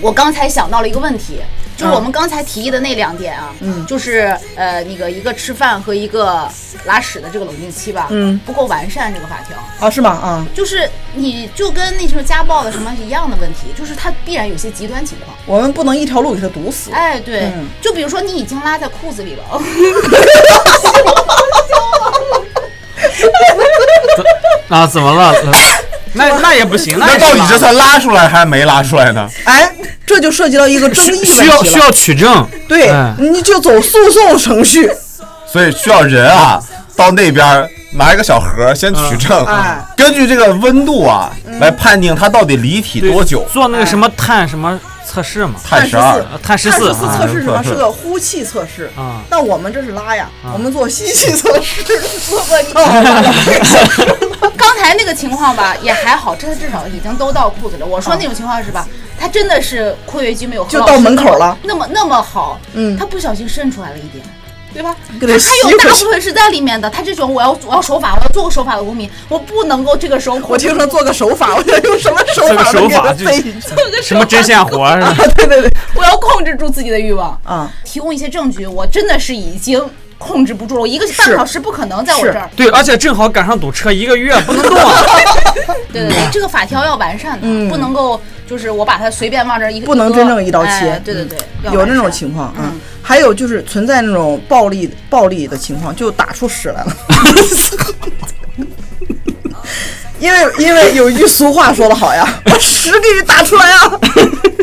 B: 我刚才想到了一个问题，就是
A: 啊
B: 我们刚才提议的那两点啊，
A: 嗯
B: 就是呃那个一个吃饭和一个拉屎的这个冷静期吧，
A: 嗯，
B: 不够完善这个法条。
A: 啊是吗？啊，
B: 就是你就跟那时候家暴的什么一样的问题，就是它必然有些极端情况。
A: 我们不能一条路给它堵死。
B: 哎，对，
A: 嗯
B: 就比如说你已经拉在裤子里了，
C: 啊，[LAUGHS] [LAUGHS] 怎么了？呃那那也不行，
D: 那到底这算拉出来还是没拉出来呢？
A: 哎，这就涉及到一个争议问题了
C: 需要需要取证。
A: 对
C: 哎，
A: 你就走诉讼程序。
D: 所以需要人啊到那边拿一个小盒先取证，
A: 哎
D: 根据这个温度啊来判定它到底离体多久。
C: 做那个什么碳什么测试嘛？
D: 碳十二
A: 碳
C: 十
A: 碳
C: 四
A: 十四测试是什么？
D: 啊
A: 是个呼气测试。
C: 啊，
A: 那我们这是拉呀，我们做吸气测试。
B: 不不，[LAUGHS] 刚才那个情况吧也还好，这至少已经都到裤子里。我说那种情况是吧？他真的是括约肌没有何
A: 就到门口了
B: 那么那么好，
A: 嗯
B: 他不小心渗出来了一点。对吧？
A: 给他
B: 他有大部分是在里面的。他这种我要我要手法，我要做个手法的公民，我不能够这个时候
A: 我听说做个手法，我想用什么手
C: 做个
A: 法
C: 手法就？什么针线活儿是吧？[LAUGHS]
A: 对对对，
B: 我要控制住自己的欲望，
A: 啊，
B: 提供一些证据。我真的是已经控制不住了，我一个半
A: 是
B: 小时不可能在我这儿。
C: 对，而且正好赶上堵车，一个月不能动啊。[LAUGHS]
B: 对对对，这个法条要完善的，
A: 嗯
B: 不能够就是我把它随便往这儿一
A: 不能真正一刀切
B: 哎对对对，要
A: 有那种情况啊
B: 嗯。
A: 还有就是存在那种暴力暴力的情况，就打出屎来了。[LAUGHS] 因为因为有一句俗话说得好呀，[LAUGHS] 把屎给你打出来啊，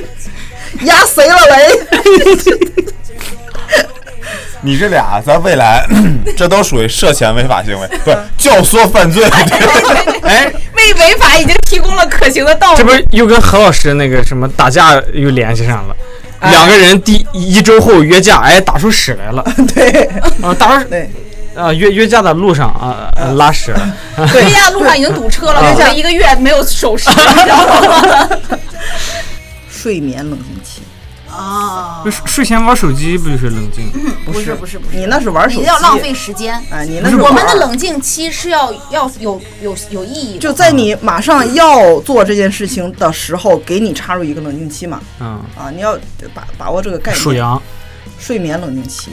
A: [LAUGHS] 压谁了喂？[LAUGHS]
D: 你这俩在未来，[COUGHS] 这都属于涉嫌违法行为，不是教唆犯罪。
C: 哎，
B: 为违法已经提供了可行的道路。
C: 这不是又跟何老师那个什么打架又联系上了？
A: 哎
C: 两个人第一周后约架，哎，打出屎来了。
A: 对
C: 啊，打出
A: 对，
C: 啊约约架的路上啊、呃拉屎 [LAUGHS] 了。
B: 对呀，路上已经堵车了，
A: 约
B: 架一个月没有守时，你知道吗？[LAUGHS]
A: 睡眠冷静期
B: 啊，
C: 睡睡前玩手机不就是冷静？
B: 不是不是不是，
A: 你那是玩手机，
B: 你要浪费时间。
A: 哎，你那是
B: 我们的冷静期是要要有有有意义的，
A: 就在你马上要做这件事情的时候，给你插入一个冷静期嘛。
C: 嗯，
A: 啊，你要把把握这个概念。
C: 属羊。
A: 睡眠冷静期，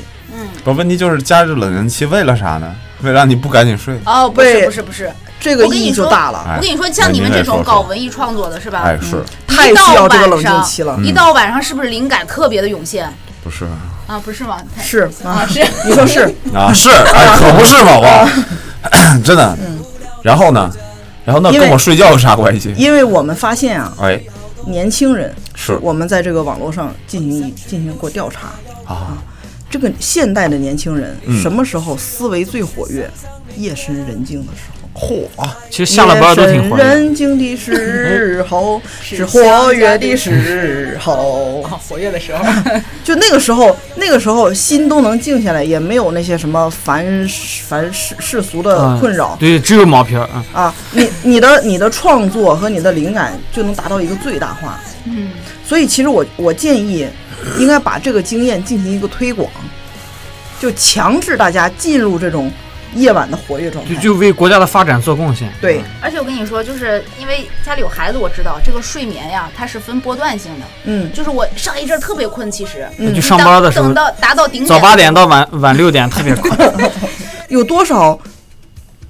D: 不，问题就是加热冷凝器为了啥呢？为了让你不赶紧睡。
B: 哦，不是
A: 对
B: 不是不是，
A: 这个意义
B: 我跟你说
A: 就大了。
D: 哎
B: 我跟你说，像你们这种搞文艺创作的是吧？
D: 哎，是
A: 太需要这个冷静期了。
B: 一到晚上是不是灵感特别的涌现
D: 不是
B: 啊？不是吗？
A: 是啊，
B: 是 [LAUGHS]
A: 你说是，[LAUGHS]
D: 啊？是，哎，可不是嘛，我 [LAUGHS] 真的。嗯然后呢？然后那跟我睡觉有啥关系？
A: 因为我们发现啊，
D: 哎，
A: 年轻人，
D: 是
A: 我们在这个网络上进行进行过调查，
D: 啊，
A: 这个现代的年轻人
D: 嗯
A: 什么时候思维最活跃？夜深人静的时候。
D: 嚯啊！
C: 其实下了班都挺活
A: 夜深
C: 跃。
A: 人静的时候 [LAUGHS] 是活跃的时候，[LAUGHS]
B: 活跃的时候，[LAUGHS]
A: 就那个时候，那个时候心都能静下来，也没有那些什么凡凡世世俗的
C: 嗯
A: 困扰。
C: 对，只有毛片儿啊。
A: 啊，你你的你的创作和你的灵感就能达到一个最大化。
B: 嗯，
A: 所以其实我我建议，应该把这个经验进行一个推广，就强制大家进入这种夜晚的活跃状态
C: 就。就为国家的发展做贡献。
A: 对，
B: 而且我跟你说，就是因为家里有孩子，我知道这个睡眠呀，它是分波段性的。
A: 嗯，
B: 就是我上一阵儿特别困，其实
A: 嗯
C: 就上班的时候
B: 等，到达到顶点，
C: 早八点到晚晚六点特别困。[LAUGHS] [LAUGHS]
A: 有多少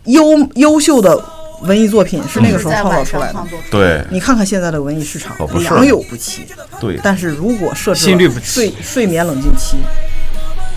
A: 优优秀的文艺作品是那个时候创造出来的。
D: 对。
A: 你看看现在的文艺市场良莠不齐。
D: 对，
A: 但是如果设置了
C: 心律不齐。
A: 睡睡眠冷静期，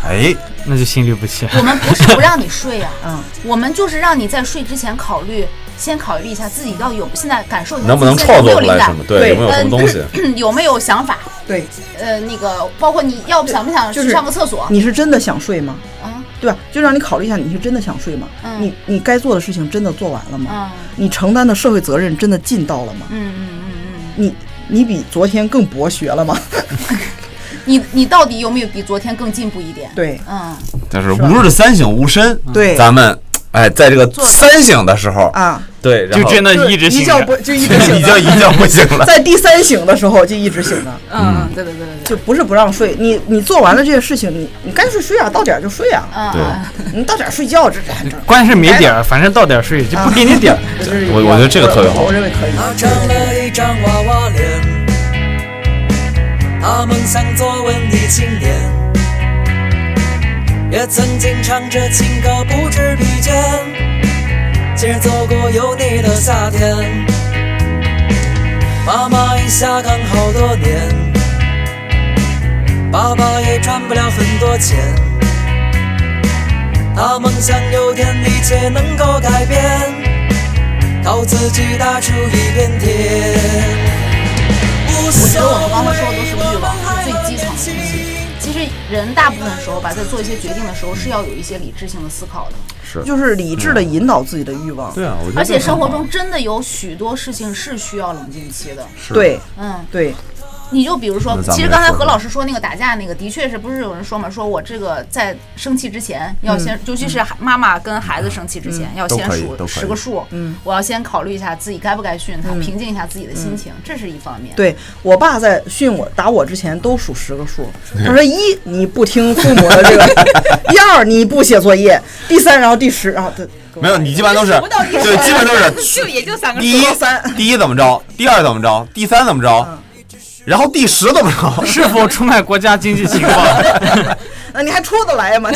D: 哎，
C: 那就心律不齐。
B: 我们不是不让你睡呀、[LAUGHS]
A: 嗯，
B: 我们就是让你在睡之前考虑，先考虑一下自己到底有现在感受
D: 能不能创作出来什么？对，有没有什么东西？
B: 嗯 [CLEARS THROAT] 有没有想法？
A: 对，
B: 呃，那个包括你要不想不想去上个厕所？
A: 你是真的想睡吗？
B: 啊，
A: 对吧？就让你考虑一下，你是真的想睡吗？
B: 嗯
A: 你你该做的事情真的做完了吗？
B: 嗯
A: 你承担的社会责任真的尽到了吗？
B: 嗯嗯嗯嗯，
A: 你你比昨天更博学了吗？[LAUGHS]
B: 你你到底有没有比昨天更进步一点？
A: 对
B: 嗯，
D: 但是吾日三省吾身，
A: 对
D: 咱们哎，在这个三醒的时候，
A: 啊，
D: 对，然后
C: 就真的
A: 就是
C: 一直醒着。
A: 觉不就一直 [LAUGHS] 醒
D: 你就
A: 着，
D: 一觉不 [LAUGHS] 醒了。
A: 在第三醒的时候就一直醒着，
B: 嗯，对对对对对，
A: 就不是不让睡。你你做完了这些事情，你你该睡睡啊，到点儿就睡啊，
B: 嗯
D: 对
B: 嗯，
A: 你到点儿睡觉这这这。
C: 关键是没点儿，反正到点儿睡就不给你点儿。
A: 这是
D: 我我觉得这个特别好
A: 我认为可以。
F: 他长了一张娃娃脸，他梦想做文艺青年，也曾经唱着情歌不知疲倦，其实走过有你的夏天。妈妈已下岗好多年，爸爸也赚不了很多钱。他梦想有天一切能够改变。靠自己打出一片天。我
B: 觉得我们刚才说的都是欲望，人大部分时候吧，在做一些决定的时候是要有一些理智性的思考的。
D: 是
A: 就是理智的引导自己的欲望。
D: 对啊，我觉得
B: 而且生活中真的有许多事情是需要冷静期的。
D: 是
A: 对
B: 嗯，
A: 对，
B: 你就比如说其实刚才何老师说那个打架那个，的确是不是有人说嘛？说我这个在生气之前要先，尤其是孩妈妈跟孩子生气之前，要先数十个数。
A: 嗯，
B: 我要先考虑一下自己该不该训他，平静一下自己的心情，这是一方面。
A: 对我爸在训我打我之前都数十个数。他说一你不听父母的这个，第 [LAUGHS] 二你不写作业，第三然后第十然后他
D: 没有，你基本上都是
B: 数不到第
D: 对，基本都是 [LAUGHS]
B: 就也就三个
D: 第一。
A: 三
D: 第一怎么着，第二怎么着，第三怎么着，然后第十怎么着？[LAUGHS]
C: 是否出卖国家经济情况？[LAUGHS]
A: 那你还出得来吗？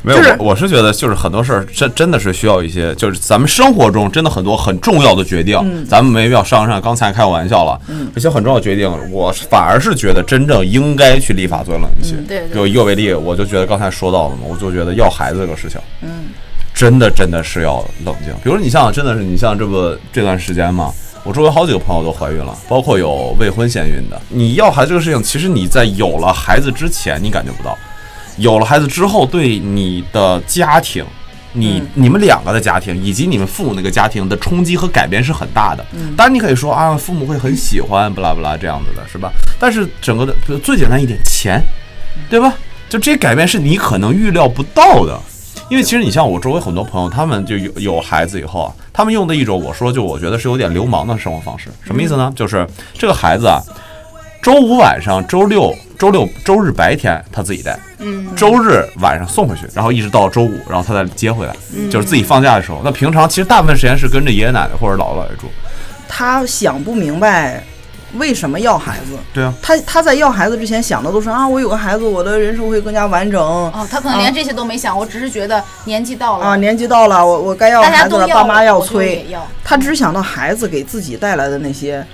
D: 没有，
A: 就是
D: 我我是觉得就是很多事儿真真的是需要一些，就是咱们生活中真的很多很重要的决定，
A: 嗯
D: 咱们没必要上上。刚才开个玩笑了，这些很重要的决定，我反而是觉得真正应该去立法做冷静期。
B: 对对
D: 就以我为例，我就觉得刚才说到了嘛，我就觉得要孩子这个事情，嗯，真的真的是要冷静。比如你像真的是你像这不这段时间嘛。我周围好几个朋友都怀孕了，包括有未婚先孕的。你要孩子这个事情，其实你在有了孩子之前，你感觉不到，有了孩子之后，对你的家庭，你、你们两个的家庭以及你们父母那个家庭的冲击和改变是很大的。当然，你可以说啊，父母会很喜欢，不啦不啦这样子的，是吧？但是整个的最简单一点，钱，对吧？就这些改变是你可能预料不到的。因为其实你像我周围很多朋友，他们就有有孩子以后啊，他们用的一种我说就我觉得是有点流氓的生活方式，什么意思呢？就是这个孩子啊，周五晚上、周六、周六、周日白天他自己带，
B: 嗯，
D: 周日晚上送回去，然后一直到周五，然后他再接回来，
B: 嗯
D: 就是自己放假的时候。那平常其实大部分时间是跟着爷爷奶奶或者姥姥姥爷住。
A: 他想不明白为什么要孩子。
D: 对啊，
A: 他他在要孩子之前想的都是啊，我有个孩子，我的人生会更加完整
B: 哦，他可能连这些都没想，我只是觉得年纪到了
A: 啊，年纪到了，我我该要孩子了，爸妈要催。
B: 要。
A: 他只想到孩子给自己带来的那些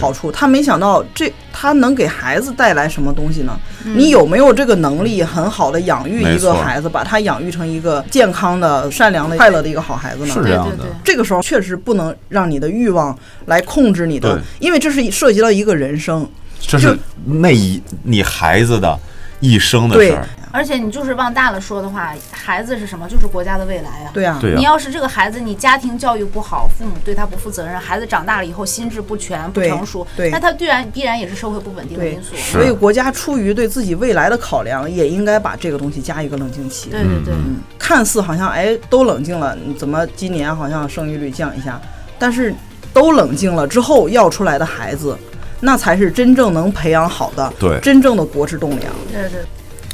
A: 好处，他没想到这他能给孩子带来什么东西呢？
B: 嗯
A: 你有没有这个能力，很好的养育一个孩子，把他养育成一个健康的、善良的、快乐的一个好孩子呢？
D: 是这样的
B: 对对对。
A: 这个时候确实不能让你的欲望来控制你的，因为这是涉及到一个人生。
D: 这是那一你孩子的一生的
A: 对
D: 事儿。
B: 而且你就是往大了说的话，孩子是什么？就是国家的未来啊。
A: 对啊，
D: 对呀、
B: 你要是这个孩子，你家庭教育不好，父母对他不负责任，孩子长大了以后心智不全、不成熟，
A: 对
B: 那他必然必然也是社会不稳定的因素。
D: 是
A: 所以国家出于对自己未来的考量，也应该把这个东西加一个冷静期。
B: 对对对，
A: 嗯，看似好像哎都冷静了，你怎么今年好像生育率降一下？但是都冷静了之后要出来的孩子，那才是真正能培养好的，
D: 对
A: 真正的国之栋梁。
B: 对对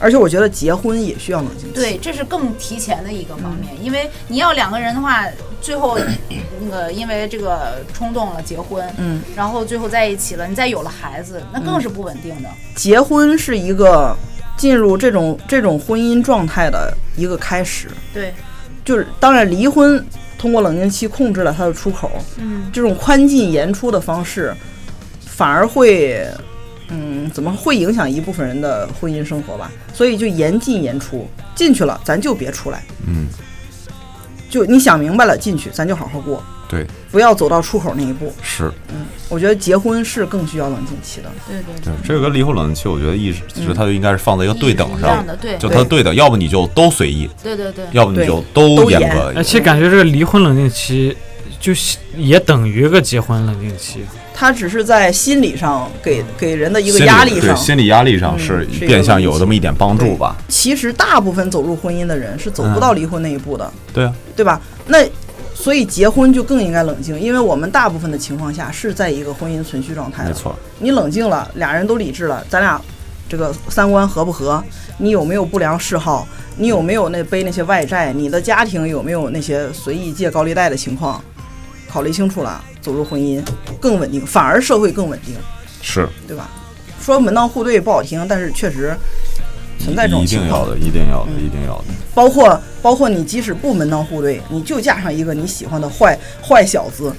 A: 而且我觉得结婚也需要冷静期。
B: 对，这是更提前的一个方面，因为你要两个人的话，最后 [COUGHS] 那个因为这个冲动了结婚，
A: 嗯，
B: 然后最后在一起了，你再有了孩子，那更是不稳定的。
A: 结婚是一个进入这种这种婚姻状态的一个开始。
B: 对，
A: 就是当然离婚通过冷静期控制了它的出口，
B: 嗯，
A: 这种宽进严出的方式，反而会，嗯，怎么会影响一部分人的婚姻生活吧？所以就严进严出，进去了咱就别出来，
D: 嗯，
A: 就你想明白了进去咱就好好过，
D: 对，
A: 不要走到出口那一步。
D: 是。
A: 嗯我觉得结婚是更需要冷静期的。
B: 对对
D: 对，这个跟离婚冷静期，我觉得一直其实它就应该是放在一个对等上，
B: 的，对。
D: 就它对。等，要不你就都随意，
B: 对对对，
D: 要不你就都
A: 都严
D: 严格。
C: 而且感觉这个离婚冷静期，就是也等于个结婚冷静期。
A: 他只是在心理上给给人的一个压力上，
D: 对心理压力上
A: 嗯
D: 是变相有这么一点帮助吧？
A: 其实大部分走入婚姻的人是走不到离婚那一步的，
D: 对啊，
A: 对吧？那所以结婚就更应该冷静，因为我们大部分的情况下是在一个婚姻存续状态
D: 错，
A: 你冷静了，俩人都理智了，咱俩这个三观合不合？你有没有不良嗜好？你有没有那背那些外债？你的家庭有没有那些随意借高利贷的情况？考虑清楚了，走入婚姻更稳定，反而社会更稳定，
D: 是
A: 对吧？说门当户对不好听，但是确实存在这种情况。
D: 一定要的，一定要的，
A: 嗯
D: 一定要的。
A: 包括包括你即使不门当户对，你就嫁上一个你喜欢的坏坏小子，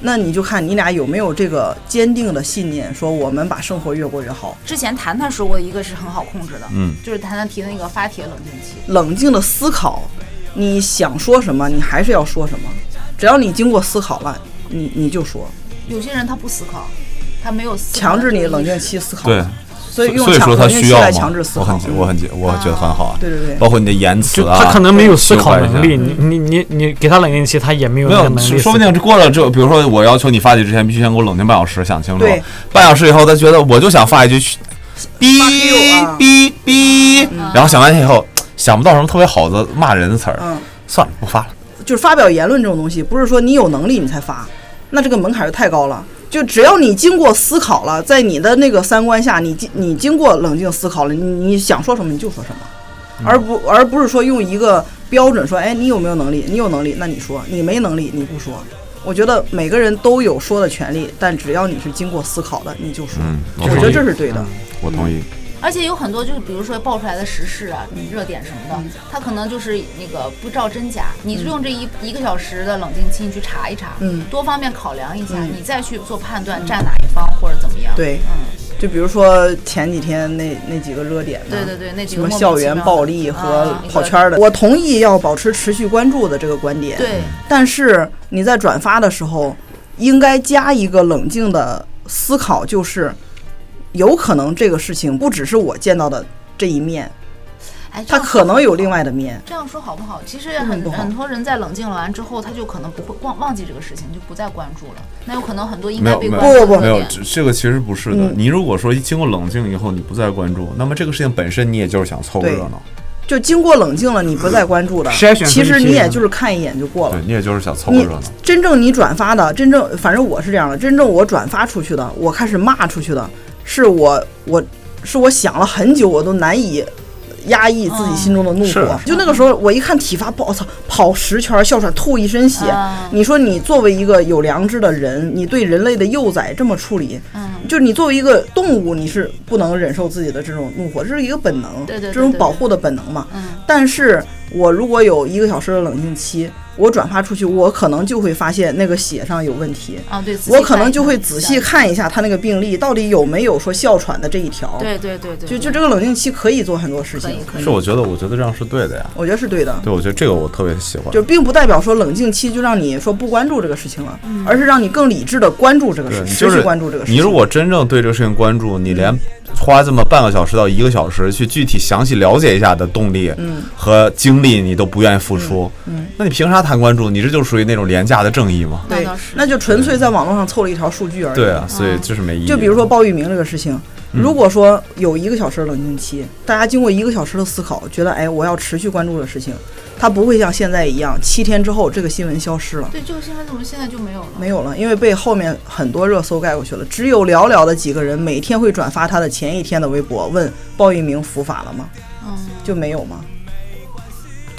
A: 那你就看你俩有没有这个坚定的信念，说我们把生活越过越好。
B: 之前谈谈说过一个是很好控制的，
D: 嗯，
B: 就是谈谈提的那个发帖冷静期，
A: 冷静的思考，你想说什么，你还是要说什么。只要你经过思考了，你你就说，
B: 有些人他不思考，他没有思考
A: 强制你冷静期思考。
D: 对，
A: 所以用
D: 所以说他
A: 强冷静
D: 需要吗
A: 期来强制？思考
D: 我很。我很我觉得很好啊。
A: 对对对，
D: 包括你的言辞啊，
C: 他可能没有思考能力，你你你你给他冷静期，他也没有
D: 没有，
C: 能力。
D: 说不定过了这，比如说我要求你发起之前，必须先给我冷静半小时，想清楚
A: 对。
D: 半小时以后，他觉得我就想发一句嘘哔哔哔，然后想完以后想不到什么特别好的骂人的词儿，
A: 嗯，
D: 算了，不发了。
A: 就是发表言论这种东西，不是说你有能力你才发，那这个门槛就太高了。就只要你经过思考了，在你的那个三观下，你经你经过冷静思考了，你你想说什么你就说什么，而不而不是说用一个标准说，哎，你有没有能力？你有能力，那你说；你没能力，你不说。我觉得每个人都有说的权利，但只要你是经过思考的，你就说。
D: 嗯，
A: 我觉得这是对的。
D: 我同意。
B: 而且有很多就是比如说爆出来的时事啊、热点什么的，他可能就是那个不照真假，你就用这一一个小时的冷静期你去查一查，
A: 嗯
B: 多方面考量一下，
A: 嗯
B: 你再去做判断，站哪一方或者怎么样。
A: 对
B: 嗯，
A: 就比如说前几天那那几个热点，
B: 对对对，那几
A: 什么
B: 个
A: 校园暴力和
B: 啊
A: 跑圈儿的，我同意要保持持续关注的这个观点。
B: 对，
A: 但是你在转发的时候，应该加一个冷静的思考，就是有可能这个事情不只是我见到的这一面，
B: 哎，他
A: 可能有另外的面。
B: 这样说好不好？其实很很多人在冷静了完之后，他就可能不会忘忘记这个事情，就不再关注了。那有可能很多应该被关注
A: 不不不
D: 没有，这这个其实不是的。
A: 嗯
D: 你如果说经过冷静以后，你不再关注，那么这个事情本身你也就是想凑个热闹，
A: 就经过冷静了，你不再关注的，[LAUGHS]
C: 筛选
A: 其实你也就是看一眼就过了
D: 对。你也就是想凑个热闹。
A: 真正你转发的，真正反正我是这样的，真正我转发出去的，我开始骂出去的，是我我是我想了很久，我都难以压抑自己心中的怒
D: 是
A: 火。就那个时候，我一看体罚，我操，跑十圈，哮喘吐一身血。
B: 啊
A: 你说你作为一个有良知的人，你对人类的幼崽这么处理，
B: 嗯，
A: 就是你作为一个动物，你是不能忍受自己的这种怒火，这是一个本能，
B: 对对对
A: 这种保护的本能嘛。
B: 嗯
A: 但是我如果有一个小时的冷静期，我转发出去，我可能就会发现那个血上有问题，
B: 啊，对，
A: 我可能就会仔细看一下他那个病历到底有没有说哮喘的这一条。，
B: 对对对对，
A: 就就这个冷静期可以做很多事情
D: 是，我觉得，我觉得这样是对的呀。
A: 我觉得是对的。
D: 对，我觉得这个我特别喜欢。
A: 就并不代表说冷静期就让你说不关注这个事情了，
B: 嗯
A: 而是让你更理智的关注这个事，
D: 情就是
A: 持续关注这个事情。
D: 你如果真正对这个事情关注，你连花这么半个小时到一个小时去具体详细了解一下的动力
A: 嗯
D: 和精力，你都不愿意付出，
A: 嗯，
D: 那你凭啥谈关注？你这就属于那种廉价的正义吗？
A: 对
B: 那倒是，
A: 那就纯粹在网络上凑了一条数据而已。
D: 对啊，所以就是没意义。
A: 就比如说鲍玉明这个事情，
D: 嗯
A: 如果说有一个小时的冷静期，大家经过一个小时的思考，觉得哎，我要持续关注的事情，它不会像现在一样，七天之后这个新闻消失了。
B: 对，这个新闻怎么现在就没有了？
A: 没有了，因为被后面很多热搜盖过去了。只有寥寥的几个人每天会转发他的前一天的微博，问鲍玉明伏法了吗？
B: 嗯，
A: 就没有吗？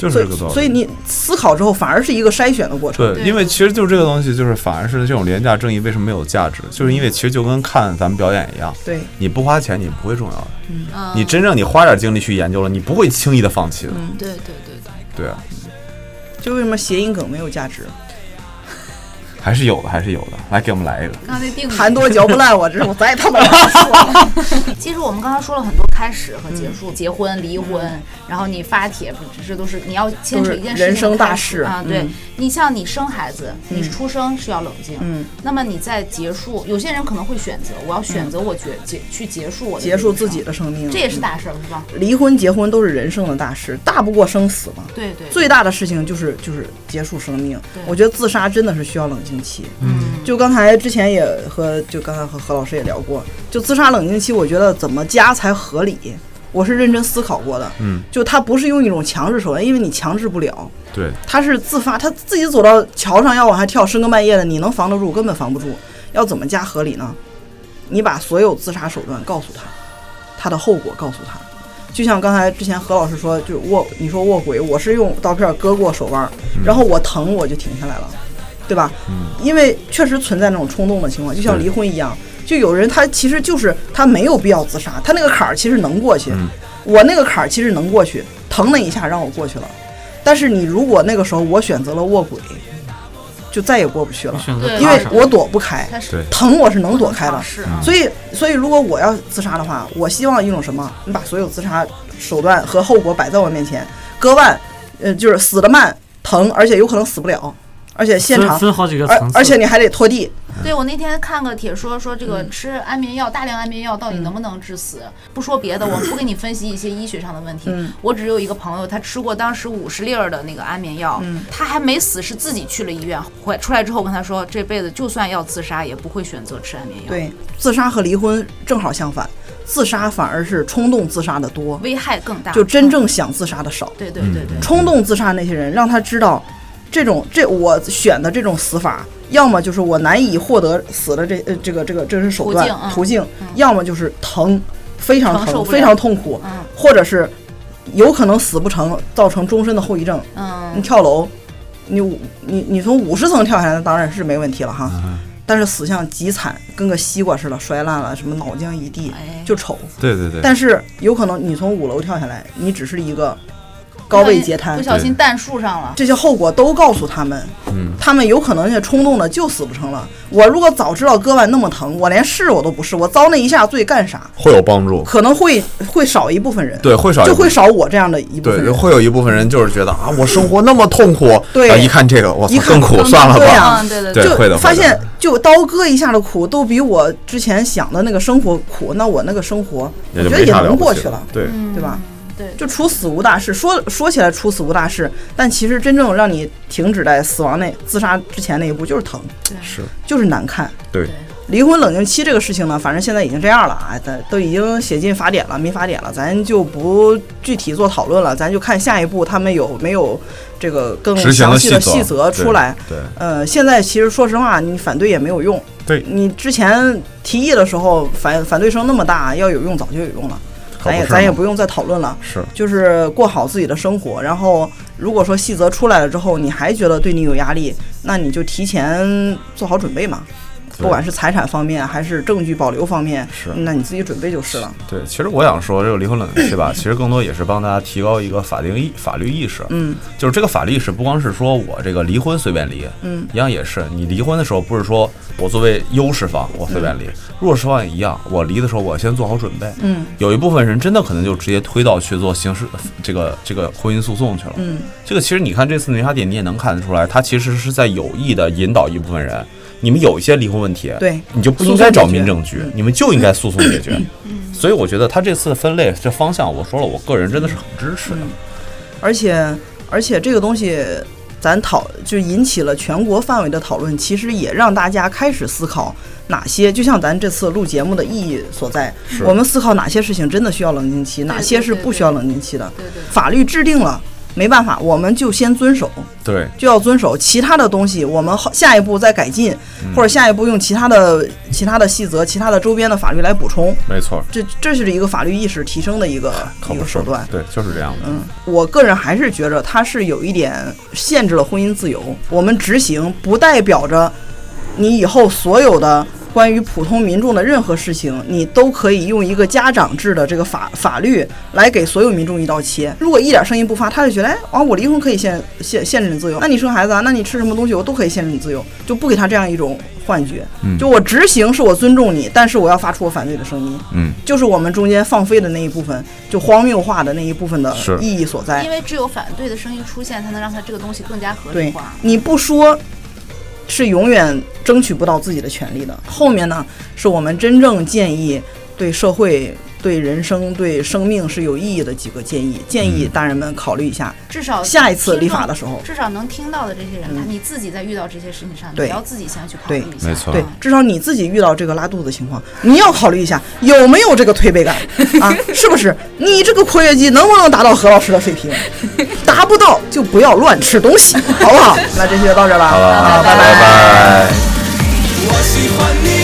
D: 就是
A: 所以
D: 这个道理。
A: 所以你思考之后，反而是一个筛选的过程。
D: 对，因为其实就是这个东西，就是反而是这种廉价正义为什么没有价值，就是因为其实就跟看咱们表演一样，
A: 对，
D: 你不花钱你不会重要的，
B: 嗯
D: 你真正你花点精力去研究了，你不会轻易的放弃的。
A: 嗯，
B: 对对对对，
D: 对啊，
A: 就为什么谐音梗没有价值？
D: 还是有的，还是有的。来，给我们来一个。
B: 刚才定语
A: 痰多嚼不烂，我这我再他妈。[LAUGHS] [LAUGHS]
B: 其实我们刚才说了很多开始和结束，结婚、离婚，然后你发帖，不这都是你要牵扯一件事情
A: 人生大事。
B: 啊。对。
A: 嗯。
B: 你像你生孩子，你出生是要冷静，
A: 嗯，
B: 那么你在结束，有些人可能会选择，我要选择我结结去结束我的
A: 结束自己的生命，
B: 这也是大事儿，是吧？
A: 离婚、结婚都是人生的大事，大不过生死嘛。
B: 对对，
A: 最大的事情就是就是结束生命。
B: 对。
A: 我觉得自杀真的是需要冷静期。
B: 嗯，
A: 就刚才之前也和就刚才和何老师也聊过，就自杀冷静期，我觉得怎么加才合理，我是认真思考过的。
D: 嗯，
A: 就他不是用一种强制手段，因为你强制不了，
D: 对，
A: 他是自发，他自己走到桥上要往下跳，深更半夜的，你能防得住？根本防不住。要怎么加合理呢？你把所有自杀手段告诉他，他的后果告诉他。就像刚才之前何老师说，就是卧，你说卧轨，我是用刀片割过手腕，然后我疼我就停下来了，对吧？
D: 嗯，
A: 因为确实存在那种冲动的情况，就像离婚一样，就有人他其实就是他没有必要自杀，他那个坎儿其实能过去，
D: 嗯。
A: 我那个坎儿其实能过去，疼那一下让我过去了，但是你如果那个时候我选择了卧轨，就再也过不去了，因为我躲不开，
D: 对。
A: 疼我是能躲开的，
B: 是。啊，
A: 所以，所以如果我要自杀的话，我希望一种什么？你把所有自杀手段和后果摆在我面前，割腕，呃，就是死的慢、疼，而且有可能死不了，而且现场，
C: 分分好几个
A: 而
C: 层次，
A: 而且你还得拖地。
B: 对我那天看个帖说说这
A: 嗯
B: 个吃安眠药，大量安眠药到底能不能致死？不说别的，我们不给你分析一些医学上的问题。
A: 嗯
B: 我只有一个朋友，他吃过当时五十粒儿的那个安眠药，
A: 嗯
B: 他还没死，是自己去了医院，回出来之后跟他说，这辈子就算要自杀，也不会选择吃安眠药，，
A: 对，自杀和离婚正好相反，自杀反而是冲动自杀的多，
B: 危害更大。
A: 就真正想自杀的少。
B: 对对对对，
A: 冲动自杀那些人，让他知道，这种这我选的这种死法，要么就是我难以获得死的这呃这个这个这是手段
B: 途径嗯。
A: 途径，要么就是疼，非常疼，非常痛苦，
B: 嗯。
A: 或者是有可能死不成，造成终身的后遗症。你
B: 嗯，
A: 跳楼，你你你从五十层跳下来，那当然是没问题了哈。但是死相极惨，跟个西瓜似的，摔烂了，什么脑浆一地，
B: 哎。
A: 就丑。
D: 对对对，
A: 但是有可能你从五楼跳下来，你只是一个高位截瘫
B: 不，小心弹树上了。
A: 这些后果都告诉他们，
D: 嗯，
A: 他们有可能也冲动的就死不成了。我如果早知道割腕那么疼，我连试我都不试，我遭那一下罪干啥？
D: 会有帮助。
A: 可能会会少一部分人，
D: 对，会少
A: 就会少我这样的一部分
D: 对，
A: 人。
D: 会有一部分人就是觉得啊，我生活那么痛苦，
A: 对
D: 一看这个，我操
A: 一看
D: 更苦，算了吧。
A: 对
B: 对对
D: 对会的
A: 就发现，就刀割一下的苦，都比我之前想的那个生活苦。那我那个生活，我觉得也能过去了，
D: 对，
A: 对吧？
B: 对，
A: 就处死无大事。说说起来处死无大事，但其实真正让你停止在死亡那自杀之前那一步，就是疼，
D: 是，
A: 就是难看。
D: 对，
A: 离婚冷静期这个事情呢，反正现在已经这样了啊，咱都已经写进法典了，民法典了，咱就不具体做讨论了，咱就看下一步他们有没有这个更详细的
D: 细
A: 细则出来。
D: 对，
A: 呃，现在其实说实话，你反对也没有用。
D: 对
A: 你之前提议的时候，反反对声那么大，要有用早就有用了，咱也咱也不用再讨论了。
D: 是，
A: 就是过好自己的生活，然后如果说细则出来了之后，你还觉得对你有压力，那你就提前做好准备嘛。不管是财产方面还是证据保留方面，
D: 是
A: 那你自己准备就是了。
D: 对。其实我想说，这个离婚冷静期吧，其实更多也是帮大家提高一个法定意法律意识。
A: 嗯
D: 就是这个法律意识，不光是说我这个离婚随便离，
A: 嗯，
D: 一样也是你离婚的时候，不是说我作为优势方我随便离，弱势方也一样，我离的时候我先做好准备。
A: 嗯
D: 有一部分人真的可能就直接推到去做刑事这个这个婚姻诉讼去了。
A: 嗯，
D: 这个其实你看这次民法典，你也能看得出来，他其实是在有意的引导一部分人，你们有一些离婚问题，
A: 对，
D: 你就不应该找民政局你们就应该诉讼解决。所以我觉得他这次的分类这方向，我说了，我个人真的是很支持的。
A: 而且而且这个东西，咱讨就引起了全国范围的讨论，其实也让大家开始思考哪些，就像咱这次录节目的意义所在，我们思考哪些事情真的需要冷静期，哪些是不需要冷静期的。
B: 对对。
A: 法律制定了，没办法，我们就先遵守。
D: 对，
A: 就要遵守，其他的东西我们后下一步再改进，
D: 嗯
A: 或者下一步用其他的其他的细则、其他的周边的法律来补充。
D: 没错，
A: 这这是一个法律意识提升的一个一个手段。
D: 对，就是这样的。
A: 嗯，我个人还是觉着它是有一点限制了婚姻自由。我们执行不代表着你以后所有的关于普通民众的任何事情，你都可以用一个家长制的这个法法律来给所有民众一刀切。如果一点声音不发，他就觉得，哎，啊，我离婚可以限限限制你自由，那你生孩子啊，那你吃什么东西我都可以限制你自由，就不给他这样一种幻觉。
D: 嗯
A: 就我执行是我尊重你，但是我要发出我反对的声音。
D: 嗯，
A: 就是我们中间放飞的那一部分，就荒谬化的那一部分的意义所在
B: 因。为只有反对的声音出现，才能让它这个东西更加合理
A: 对
B: 化。，
A: 你不说，是永远争取不到自己的权利的。后面呢，是我们真正建议对社会、对人生、对生命是有意义的几个建议，建议大人们考虑一下。
B: 至少
A: 下一次立法的时候
B: 至少能听到的这些人，
A: 嗯
B: 他你自己在遇到这些事情上，你
A: 对
B: 要自己先去考虑一下。
D: 没错
A: 对，至少你自己遇到这个拉肚子的情况，你要考虑一下有没有这个推背感 [LAUGHS] 啊，是不是？你这个括约肌能不能达到何老师的水平？达不到就不要乱吃东西，好不好？那这期就到这儿了，
D: 好
A: 拜
D: 拜拜。
F: 我喜欢你，